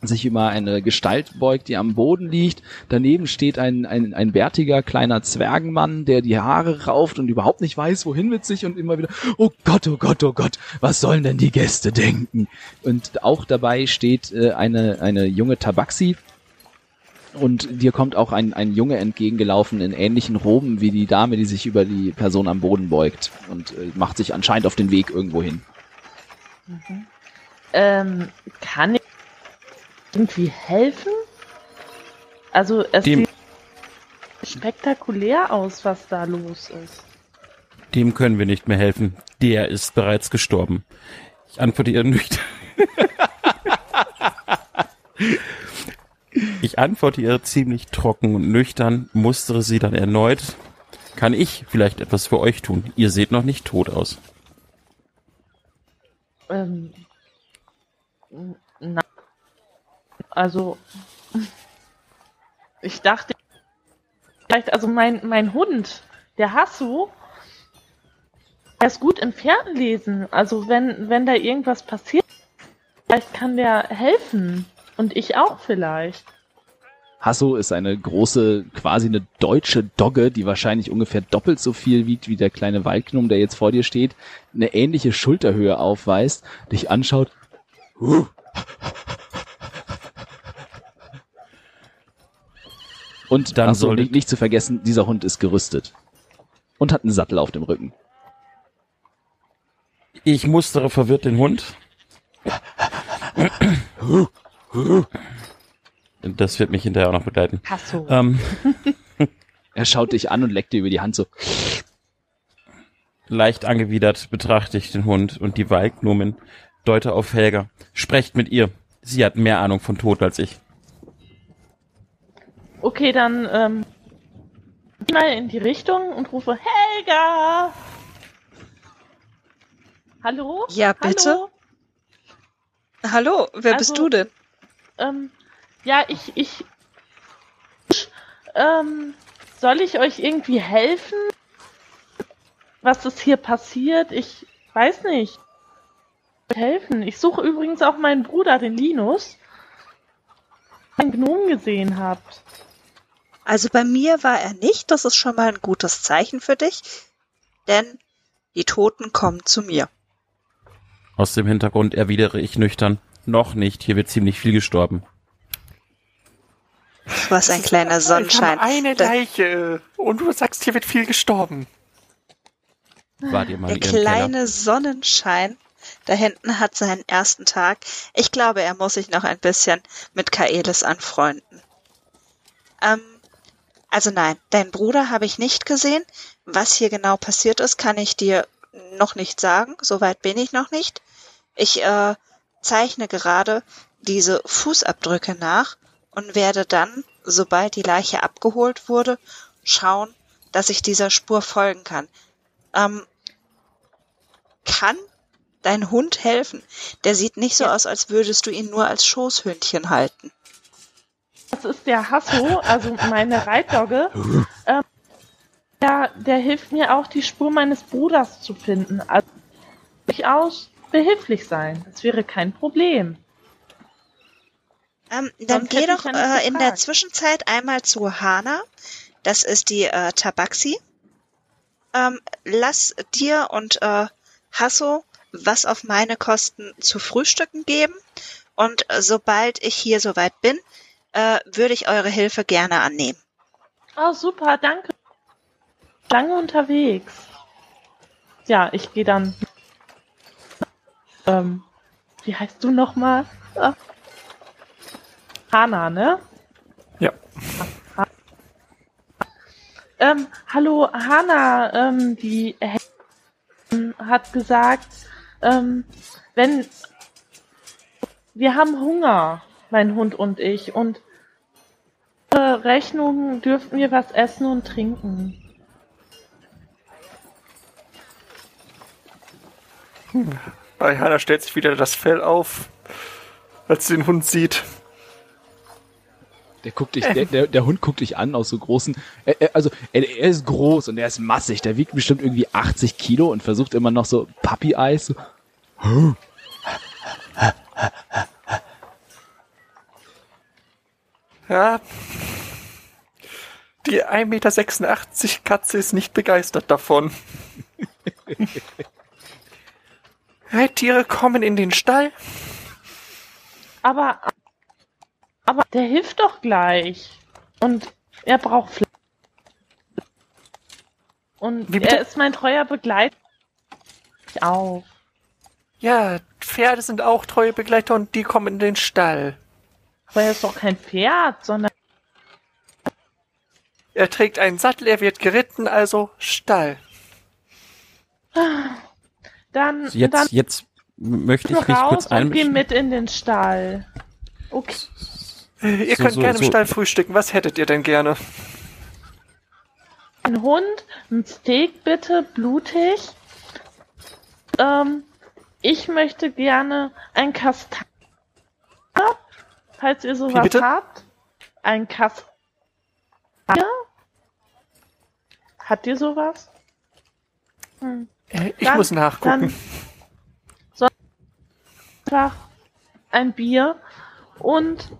sich über eine Gestalt beugt, die am Boden liegt. Daneben steht ein, ein, ein bärtiger kleiner Zwergenmann, der die Haare rauft und überhaupt nicht weiß, wohin mit sich und immer wieder, oh Gott, oh Gott, oh Gott, was sollen denn die Gäste denken? Und auch dabei steht äh, eine, eine junge Tabaxi. Und dir kommt auch ein, ein Junge entgegengelaufen in ähnlichen Roben wie die Dame, die sich über die Person am Boden beugt und äh, macht sich anscheinend auf den Weg irgendwo hin. Ähm, kann ich irgendwie helfen? Also es Dem- sieht spektakulär aus, was da los ist. Dem können wir nicht mehr helfen. Der ist bereits gestorben. Ich antworte ihr nüchtern. [laughs] ich antworte ihr ziemlich trocken und nüchtern, mustere sie dann erneut. Kann ich vielleicht etwas für euch tun? Ihr seht noch nicht tot aus. Ähm, na, also ich dachte vielleicht, also mein, mein Hund, der Hasu, der ist gut im Fernlesen. Also wenn, wenn da irgendwas passiert, vielleicht kann der helfen. Und ich auch vielleicht. Hasso ist eine große, quasi eine deutsche Dogge, die wahrscheinlich ungefähr doppelt so viel wiegt wie der kleine Waldgnom, der jetzt vor dir steht, eine ähnliche Schulterhöhe aufweist, dich anschaut. Huh. Und Dann so, nicht, nicht zu vergessen, dieser Hund ist gerüstet. Und hat einen Sattel auf dem Rücken. Ich mustere verwirrt den Hund. Das wird mich hinterher auch noch begleiten. Hasso. Ähm, [laughs] Er schaut dich an und leckt dir über die Hand so. leicht angewidert betrachte ich den Hund und die Waldgnomen deute auf Helga. Sprecht mit ihr. Sie hat mehr Ahnung von Tod als ich. Okay, dann ähm, geh mal in die Richtung und rufe Helga! Hallo? Ja, bitte? Hallo? Hallo, wer Also- bist du denn? Ähm, ja, ich, ich, ähm, soll ich euch irgendwie helfen? Was ist hier passiert? Ich weiß nicht. Helfen. Ich suche übrigens auch meinen Bruder, den Linus. Einen Gnom gesehen habt. Also bei mir war er nicht, das ist schon mal ein gutes Zeichen für dich, denn die Toten kommen zu mir. Aus dem Hintergrund erwidere ich nüchtern. Noch nicht, hier wird ziemlich viel gestorben. Du hast ein kleiner Sonnenschein. Wir haben eine Leiche und du sagst, hier wird viel gestorben. Wart ihr mal Der in ihrem Keller? kleine Sonnenschein da hinten hat seinen ersten Tag. Ich glaube, er muss sich noch ein bisschen mit Kaelis anfreunden. Ähm, also nein, deinen Bruder habe ich nicht gesehen. Was hier genau passiert ist, kann ich dir noch nicht sagen. Soweit bin ich noch nicht. Ich äh, zeichne gerade diese Fußabdrücke nach und werde dann, sobald die Leiche abgeholt wurde, schauen, dass ich dieser Spur folgen kann. Ähm, kann dein Hund helfen? Der sieht nicht so aus, als würdest du ihn nur als Schoßhündchen halten. Das ist der Hasso, also meine Reitdogge. [laughs] ähm, der, der hilft mir auch, die Spur meines Bruders zu finden. Also durchaus behilflich sein. Das wäre kein Problem. Ähm, dann Sonst geh doch äh, in der. Zwischenzeit einmal zu Hana. Das ist die äh, Tabaxi. Ähm, lass dir und äh, Hasso was auf meine Kosten zu frühstücken geben. Und äh, sobald ich hier soweit bin, äh, würde ich eure Hilfe gerne annehmen. Oh, super, danke. Lange unterwegs. Ja, ich gehe dann. Ähm, wie heißt du nochmal? Ah. Hanna, ne? Ja. Ähm, hallo, Hanna, ähm, die hat gesagt, ähm, wenn wir haben Hunger, mein Hund und ich, und äh, Rechnung dürften wir was essen und trinken. Bei Hannah stellt sich wieder das Fell auf, als sie den Hund sieht. Der guckt dich, der, der, der Hund guckt dich an aus so großen, er, er, also er, er ist groß und er ist massig, der wiegt bestimmt irgendwie 80 Kilo und versucht immer noch so Puppy-Eyes. So. Ja. Die 1,86 Meter Katze ist nicht begeistert davon. Reittiere kommen in den Stall. Aber, aber der hilft doch gleich. Und er braucht Fleisch. Und er ist mein treuer Begleiter. Auf. Ja, Pferde sind auch treue Begleiter und die kommen in den Stall. Aber er ist doch kein Pferd, sondern Er trägt einen Sattel, er wird geritten, also Stall. Dann, Jetzt, dann jetzt möchte ich mich raus kurz und geh einmischen. mit in den Stall. Okay. Ihr So, könnt so, gerne im. Stall frühstücken. Was hättet ihr denn gerne? Ein Hund, ein Steak bitte, blutig. Ähm, ich möchte gerne ein Kastanie, falls ihr sowas bitte? habt. Ein Kastanie. Habt ihr sowas? Hm. Ich Dann- muss nachgucken. Einfach ein Bier und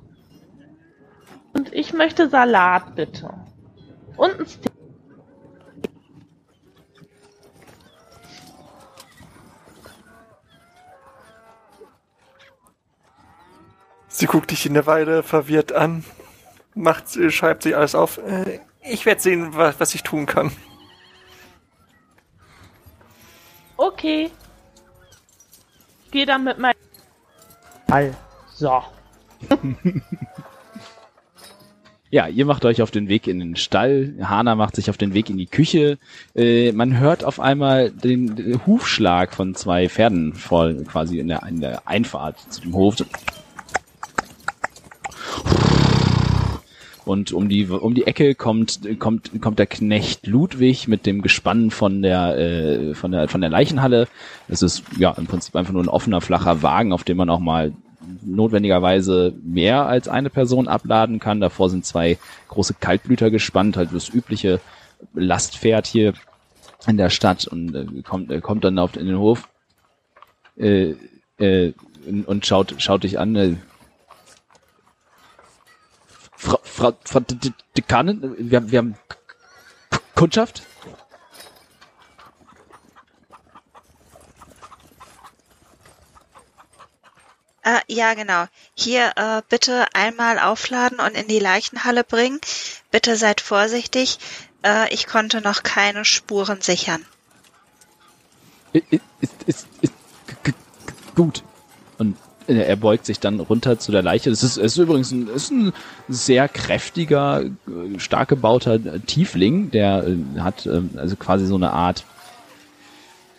und ich möchte Salat bitte. Und ein Steak. Sie guckt dich in der Weile verwirrt an. macht, schreibt sich alles auf. Äh, ich werde sehen, was, was ich tun kann. Okay. Geh dann mit meinem. All. So. [laughs] Ja, ihr macht euch auf den Weg in den Stall. Hana macht sich auf den Weg in die Küche. Äh, man hört auf einmal den, den Hufschlag von zwei Pferden voll quasi in der, in der Einfahrt zu dem Hof. Und um die um die Ecke kommt kommt kommt der Knecht Ludwig mit dem Gespann von der äh, von der von der Leichenhalle. Es ist ja im Prinzip einfach nur ein offener flacher Wagen, auf dem man auch mal notwendigerweise mehr als eine Person abladen kann. Davor sind zwei große Kaltblüter gespannt, halt das übliche Lastpferd hier in der Stadt und äh, kommt äh, kommt dann auf in den Hof äh, äh, und, und schaut schaut dich an. Äh, Frau, Frau, Frau Dekanin, wir haben, wir haben Kundschaft? Äh, ja, genau. Hier äh, bitte einmal aufladen und in die Leichenhalle bringen. Bitte seid vorsichtig. Äh, ich konnte noch keine Spuren sichern. Ist, ist, ist gut. Und er beugt sich dann runter zu der Leiche. Das ist, ist übrigens ein, ist ein sehr kräftiger, äh, stark gebauter äh, Tiefling, der äh, hat ähm, also quasi so eine Art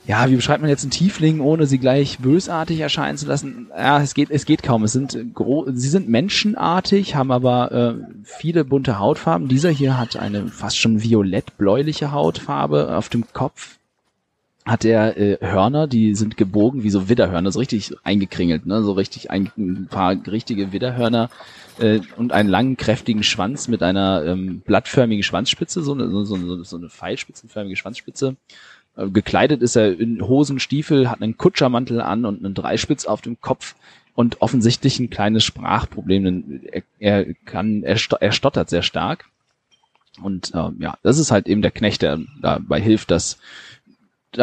ja, wie beschreibt man jetzt einen Tiefling, ohne sie gleich bösartig erscheinen zu lassen? Ja, es geht, es geht kaum. Es sind äh, sie sind menschenartig, haben aber äh, viele bunte Hautfarben. Dieser hier hat eine fast schon violett-bläuliche Hautfarbe auf dem Kopf. Hat er äh, Hörner, die sind gebogen wie so Widderhörner, so richtig eingekringelt, ne? so richtig ein, ein paar richtige Widderhörner äh, und einen langen, kräftigen Schwanz mit einer ähm, blattförmigen Schwanzspitze, so eine, so, so, so eine pfeilspitzenförmige Schwanzspitze. Äh, Gekleidet ist er in Hosen, Stiefel, hat einen Kutschermantel an und einen Dreispitz auf dem Kopf und offensichtlich ein kleines Sprachproblem. denn Er, er kann, er, sto- er stottert sehr stark. Und ähm, ja, das ist halt eben der Knecht, der dabei hilft, dass da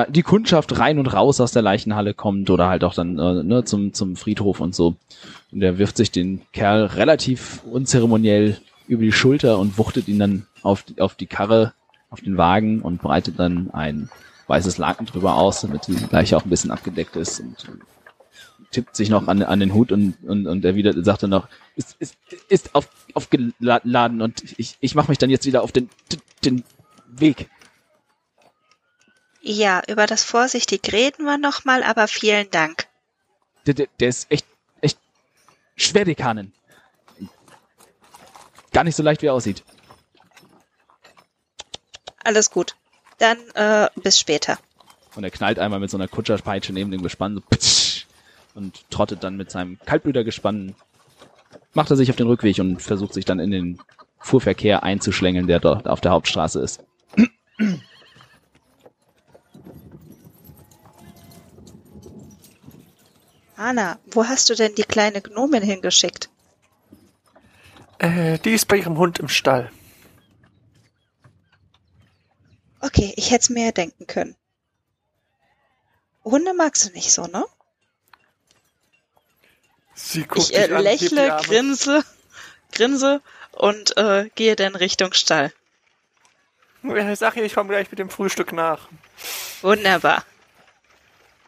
die Kundschaft rein und raus aus der Leichenhalle kommt oder halt auch dann äh, ne, zum, zum Friedhof und so. Und der wirft sich den Kerl relativ unzeremoniell über die Schulter und wuchtet ihn dann auf, die- auf die Karre, auf den Wagen und breitet dann ein weißes Laken drüber aus, damit die Leiche auch ein bisschen abgedeckt ist und tippt sich noch an, an den Hut und, und, und er wieder sagt dann noch, ist, ist, ist auf, aufgeladen und ich, ich mache mich dann jetzt wieder auf den, den Weg. Ja, über das vorsichtig reden wir nochmal, aber vielen Dank. Der, der, der ist echt, echt schwer, Dekanin. Gar nicht so leicht, wie er aussieht. Alles gut. Dann äh, bis später. Und er knallt einmal mit so einer Kutscherpeitsche neben dem Gespann so und trottet dann mit seinem Kaltblütergespann, macht er sich auf den Rückweg und versucht sich dann in den Fuhrverkehr einzuschlängeln, der dort auf der Hauptstraße ist. Anna, wo hast du denn die kleine Gnomin hingeschickt? Äh, die ist bei ihrem Hund im Stall. Okay, ich hätte es mir ja denken können. Hunde magst du nicht so, ne? Sie guckt Ich äh, an, lächle, grinse, grinse und äh, gehe dann Richtung Stall. Ja, Sag ihr, ich komme gleich mit dem Frühstück nach. Wunderbar.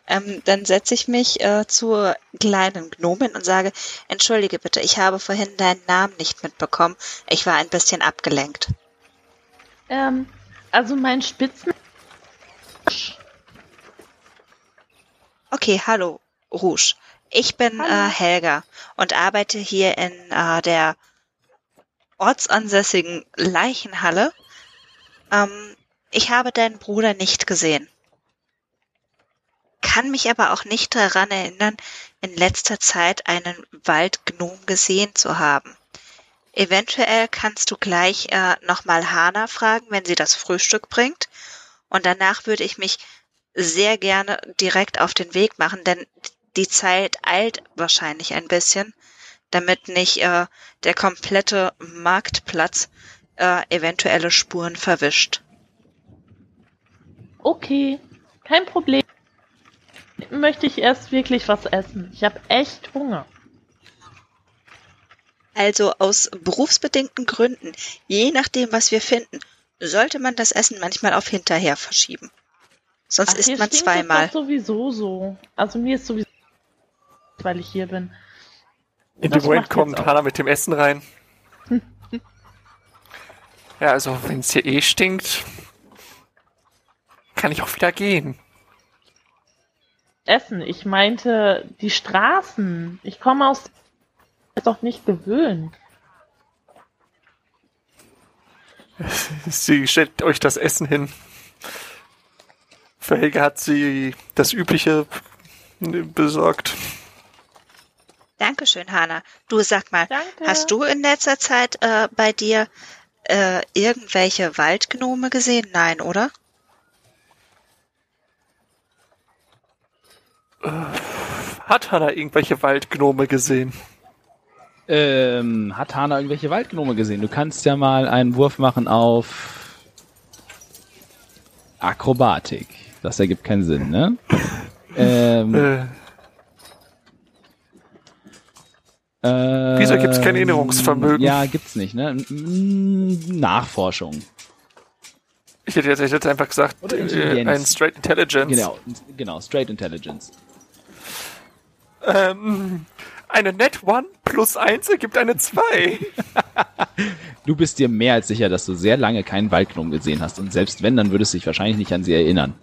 Ähm, dann setze ich mich äh, zur kleinen Gnomin und sage, entschuldige bitte, ich habe vorhin deinen Namen nicht mitbekommen. Ich war ein bisschen abgelenkt. Ähm, also mein Spitzen. Okay, hallo, Rouge. Ich bin äh, Helga und arbeite hier in äh, der ortsansässigen Leichenhalle. Ähm, ich habe deinen Bruder nicht gesehen. Kann mich aber auch nicht daran erinnern, in letzter Zeit einen Waldgnom gesehen zu haben. Eventuell kannst du gleich äh, nochmal Hana fragen, wenn sie das Frühstück bringt. Und danach würde ich mich sehr gerne direkt auf den Weg machen, denn die Zeit eilt wahrscheinlich ein bisschen, damit nicht äh, der komplette Marktplatz äh, eventuelle Spuren verwischt. Okay, kein Problem. Möchte ich erst wirklich was essen. Ich habe echt Hunger. Also aus berufsbedingten Gründen, je nachdem, was wir finden, sollte man das Essen manchmal auf hinterher verschieben. Sonst Ach, isst man zweimal. doch sowieso so. Also mir ist sowieso, weil ich hier bin. In Das dem Moment kommt Hannah mit dem Essen rein. [laughs] ja, also wenn es hier eh stinkt, kann ich auch wieder gehen. Essen. Ich meinte die Straßen. Ich komme aus ist doch nicht gewöhnt. [laughs] Sie stellt euch das Essen hin. Für Helge hat sie das Übliche besorgt. Dankeschön, Hanna. Du sag mal, Danke. hast du in letzter Zeit äh, bei dir äh, irgendwelche Waldgnome gesehen? Nein, oder? Hat Hannah irgendwelche Waldgnome gesehen? Ähm, hat Hana irgendwelche Waldgnome gesehen? Du kannst ja mal einen Wurf machen auf Akrobatik. Das ergibt keinen Sinn, ne? [laughs] ähm, Äh, Wieso gibt's kein Erinnerungsvermögen? Ja, gibt's nicht, ne? Nachforschung. ich hätte jetzt, ich hätte einfach gesagt, äh, ein Straight Intelligence. Genau, genau, Straight Intelligence. Ähm, eine Net One plus eins ergibt eine zwei. [laughs] Du bist dir mehr als sicher, dass du sehr lange keinen Waldgnom gesehen hast. Und selbst wenn, dann würdest du dich wahrscheinlich nicht an sie erinnern.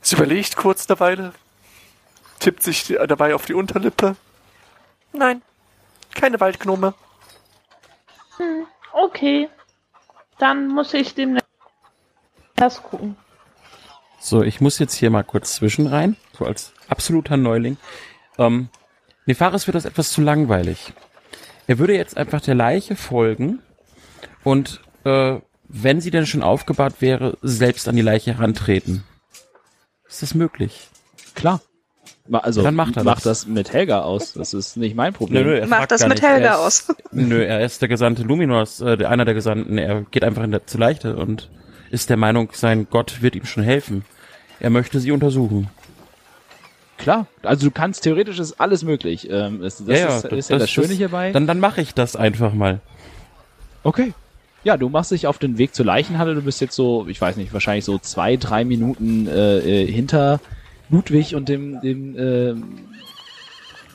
Sie überlegt kurz eine Weile, tippt sich dabei auf die Unterlippe. Nein, keine Waldgnome. Okay. Dann muss ich dem erst gucken. So, ich muss jetzt hier mal kurz zwischen rein, so als absoluter Neuling. Ähm, Nefaris wird das etwas zu langweilig. Er würde jetzt einfach der Leiche folgen und, äh, wenn sie denn schon aufgebahrt wäre, selbst an die Leiche herantreten. Ist das möglich? Klar. Also, dann macht er mach das. das mit Helga aus. Das ist nicht mein Problem. er Mach fragt das gar mit nicht. Helga Er ist- aus. Nö, er ist der Gesandte Luminos, äh, einer der Gesandten. Er geht einfach in der, zu Leichte und ist der Meinung, sein Gott wird ihm schon helfen. Er möchte sie untersuchen. Klar. Also du kannst, theoretisch ist alles möglich. Ähm, das das ist, ist ja das, Schöne hierbei. Dann, dann mache ich das einfach mal. Okay. Ja, du machst dich auf den Weg zur Leichenhalle. Du bist jetzt so, ich weiß nicht, wahrscheinlich so zwei, drei Minuten äh, äh, hinter Ludwig und dem, dem ähm,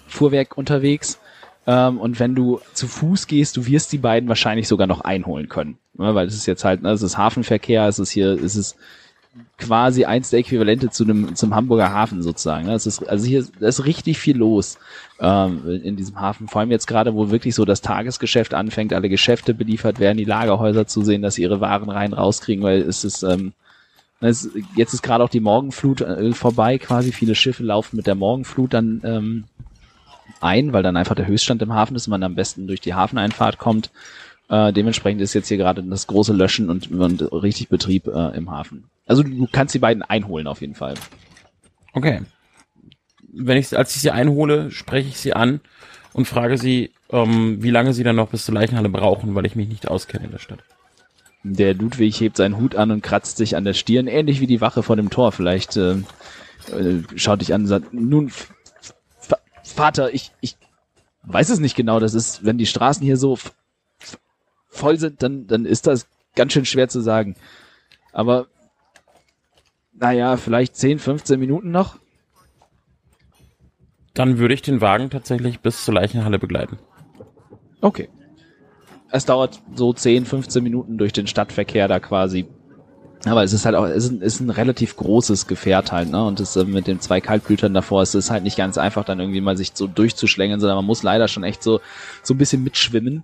Fuhrwerk unterwegs. Ähm, und wenn du zu Fuß gehst, du wirst die beiden wahrscheinlich sogar noch einholen können. Ne, weil es ist jetzt halt, ne, es ist Hafenverkehr, es ist hier, es ist quasi eins der Äquivalente zu einem zum Hamburger Hafen sozusagen. Ne? Es ist, also hier da ist richtig viel los ähm, in diesem Hafen. Vor allem jetzt gerade, wo wirklich so das Tagesgeschäft anfängt, alle Geschäfte beliefert werden, die Lagerhäuser zu sehen, dass sie ihre Waren rein rauskriegen, weil es ist ähm, es, jetzt ist gerade auch die Morgenflut äh, vorbei, quasi viele Schiffe laufen mit der Morgenflut dann ähm, ein, weil dann einfach der Höchststand im Hafen ist und man am besten durch die Hafeneinfahrt kommt. Äh, dementsprechend ist jetzt hier gerade das große Löschen und, und richtig Betrieb äh, im Hafen. Also du, kannst die beiden einholen auf jeden Fall. Okay. Wenn ich, als ich sie einhole, spreche ich sie an und frage sie, ähm, wie lange sie dann noch bis zur Leichenhalle brauchen, weil ich mich nicht auskenne in der Stadt. Der Ludwig hebt seinen Hut an und kratzt sich an der Stirn, ähnlich wie die Wache vor dem Tor. Vielleicht äh, äh, schaut dich an und sagt, nun, Vater, ich, ich weiß es nicht genau. Das ist, wenn die Straßen hier so voll sind, dann, dann ist das ganz schön schwer zu sagen. Aber naja, vielleicht 10, 15 Minuten noch. Dann würde ich den Wagen tatsächlich bis zur Leichenhalle begleiten. Okay. Es dauert so 10, 15 Minuten durch den Stadtverkehr da quasi. Aber es ist halt auch, es ist ein, ist ein relativ großes Gefährt halt, ne? Und es äh, mit den zwei Kaltblütern davor, es ist halt nicht ganz einfach, dann irgendwie mal sich so durchzuschlängeln, sondern man muss leider schon echt so, so ein bisschen mitschwimmen.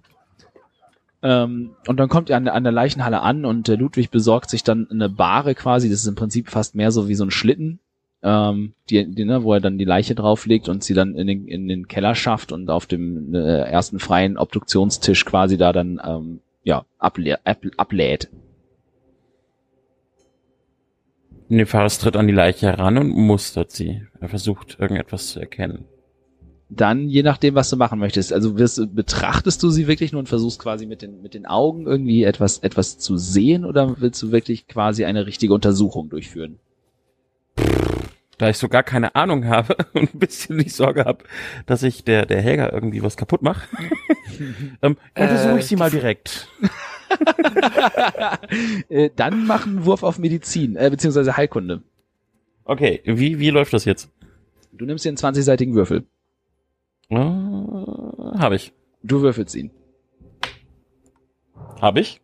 Ähm, und dann kommt er an, der- an der Leichenhalle an und der Ludwig besorgt sich dann eine Bahre quasi, das ist im Prinzip fast mehr so wie so ein Schlitten, ähm, die, die, ne, wo er dann die Leiche drauflegt und sie dann in den, in den Keller schafft und auf dem äh, ersten freien Obduktionstisch quasi da dann ähm, ja ablä ab, ablädt. Nefaris tritt an die Leiche heran und mustert sie. Er versucht irgendetwas zu erkennen. Dann je nachdem, was du machen möchtest. Also wirst, du- betrachtest du sie wirklich nur und versuchst quasi mit den mit den Augen irgendwie etwas etwas zu sehen oder willst du wirklich quasi eine richtige Untersuchung durchführen? da ich so gar keine Ahnung habe [laughs] und ein bisschen die Sorge habe, dass ich der, der Helga irgendwie was kaputt mache, [laughs] ähm, untersuche ich sie mal direkt. [laughs] Äh, Dann mach einen Wurf auf Medizin, äh, beziehungsweise Heilkunde. Okay, wie, wie läuft das jetzt? Du nimmst dir einen 20-seitigen Würfel. Äh, habe ich. Du würfelst ihn. Habe ich?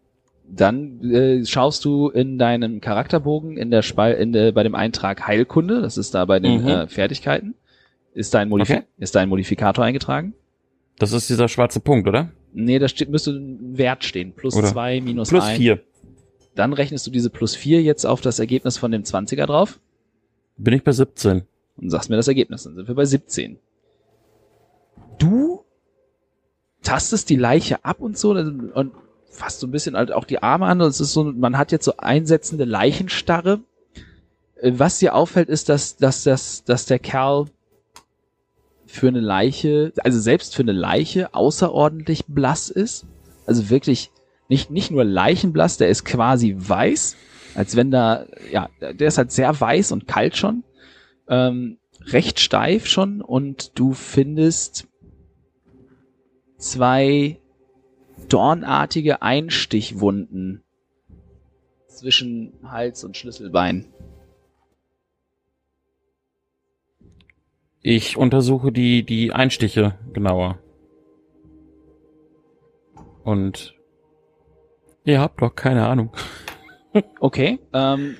Dann äh, schaust du in deinem Charakterbogen in der Spal in der, bei dem Eintrag Heilkunde, das ist da bei den Mhm. äh, Fertigkeiten. Ist dein, Modif Okay. ist dein Modifikator eingetragen? Das ist dieser schwarze Punkt, oder? Nee, da steht, müsste ein Wert stehen. Plus Oder? zwei, minus Plus ein. vier. Dann rechnest du diese plus vier jetzt auf das Ergebnis von dem 20er drauf Bin ich bei 17. und sagst mir das Ergebnis. Dann sind wir bei 17. Du tastest die Leiche ab und so und fasst so ein bisschen halt auch die Arme an. Und es ist so, man hat jetzt so einsetzende Leichenstarre. Äh, Was dir auffällt, ist, dass, dass, dass, dass der Kerl für eine Leiche, also selbst für eine Leiche außerordentlich blass ist. Also wirklich nicht, nicht nur leichenblass, der ist quasi weiß, als wenn da, ja, der ist halt sehr weiß und kalt schon, ähm, recht steif schon und du findest zwei dornartige Einstichwunden zwischen Hals und Schlüsselbein. Ich untersuche die, die Einstiche genauer. Und ihr habt doch keine Ahnung. [laughs] Okay. Ähm,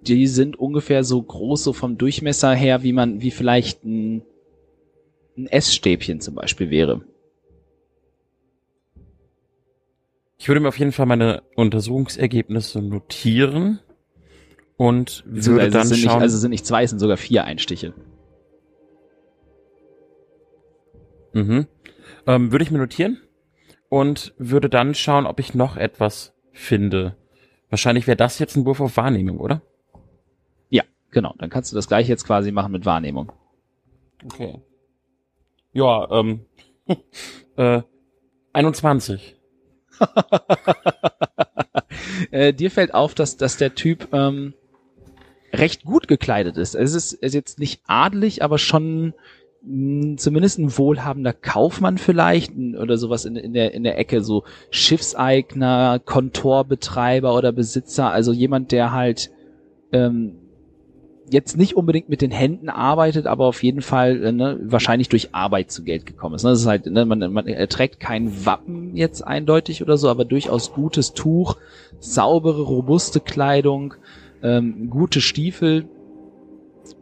die sind ungefähr so groß, so vom Durchmesser her, wie man, wie vielleicht ein, ein Essstäbchen zum Beispiel wäre. Ich würde mir auf jeden Fall meine Untersuchungsergebnisse notieren und würde Beziehungsweise dann sind nicht, schauen. also es sind nicht zwei, es sind sogar vier Einstiche. mhm. ähm, würde ich mir notieren und würde dann schauen, ob ich noch etwas finde. Wahrscheinlich wäre das jetzt ein Wurf auf Wahrnehmung, oder? Ja, genau. Dann kannst du das gleiche jetzt quasi machen mit Wahrnehmung. Okay. Ja, ähm, [laughs] äh, 21. [laughs] äh, dir fällt auf, dass, dass der Typ ähm, recht gut gekleidet ist. Es ist, ist jetzt nicht adelig, aber schon mh, zumindest ein wohlhabender Kaufmann vielleicht oder sowas in, in, der, in der Ecke, so Schiffseigner, Kontorbetreiber oder Besitzer, also jemand, der halt ähm, jetzt nicht unbedingt mit den Händen arbeitet, aber auf jeden Fall äh, ne, wahrscheinlich durch Arbeit zu Geld gekommen ist. Ne? Das ist halt, ne, man, man er trägt kein Wappen jetzt eindeutig oder so, aber durchaus gutes Tuch, saubere, robuste Kleidung, ähm, gute Stiefel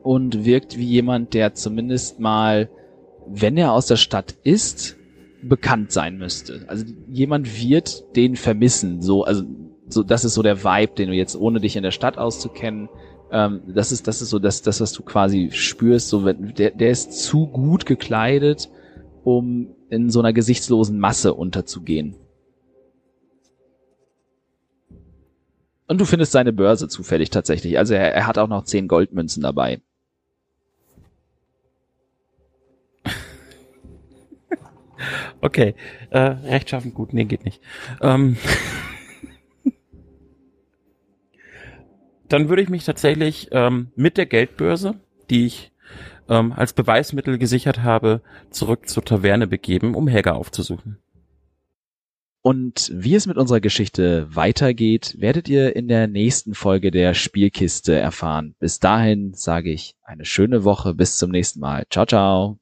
und wirkt wie jemand, der zumindest mal, wenn er aus der Stadt ist, bekannt sein müsste. Also jemand wird den vermissen. So, also so, das ist so der Vibe, den du jetzt ohne dich in der Stadt auszukennen ähm, das ist, das ist so das, das, was du quasi spürst. So, wenn, der, der ist zu gut gekleidet, um in so einer gesichtslosen Masse unterzugehen. Und du findest seine Börse zufällig tatsächlich. Also er, er hat auch noch zehn Goldmünzen dabei. [laughs] Okay, äh, rechtschaffend gut, nee, geht nicht. Ähm, [laughs] dann würde ich mich tatsächlich ähm, mit der Geldbörse, die ich ähm, als Beweismittel gesichert habe, zurück zur Taverne begeben, um Helga aufzusuchen. Und wie es mit unserer Geschichte weitergeht, werdet ihr in der nächsten Folge der Spielkiste erfahren. Bis dahin sage ich eine schöne Woche, bis zum nächsten Mal. Ciao, ciao.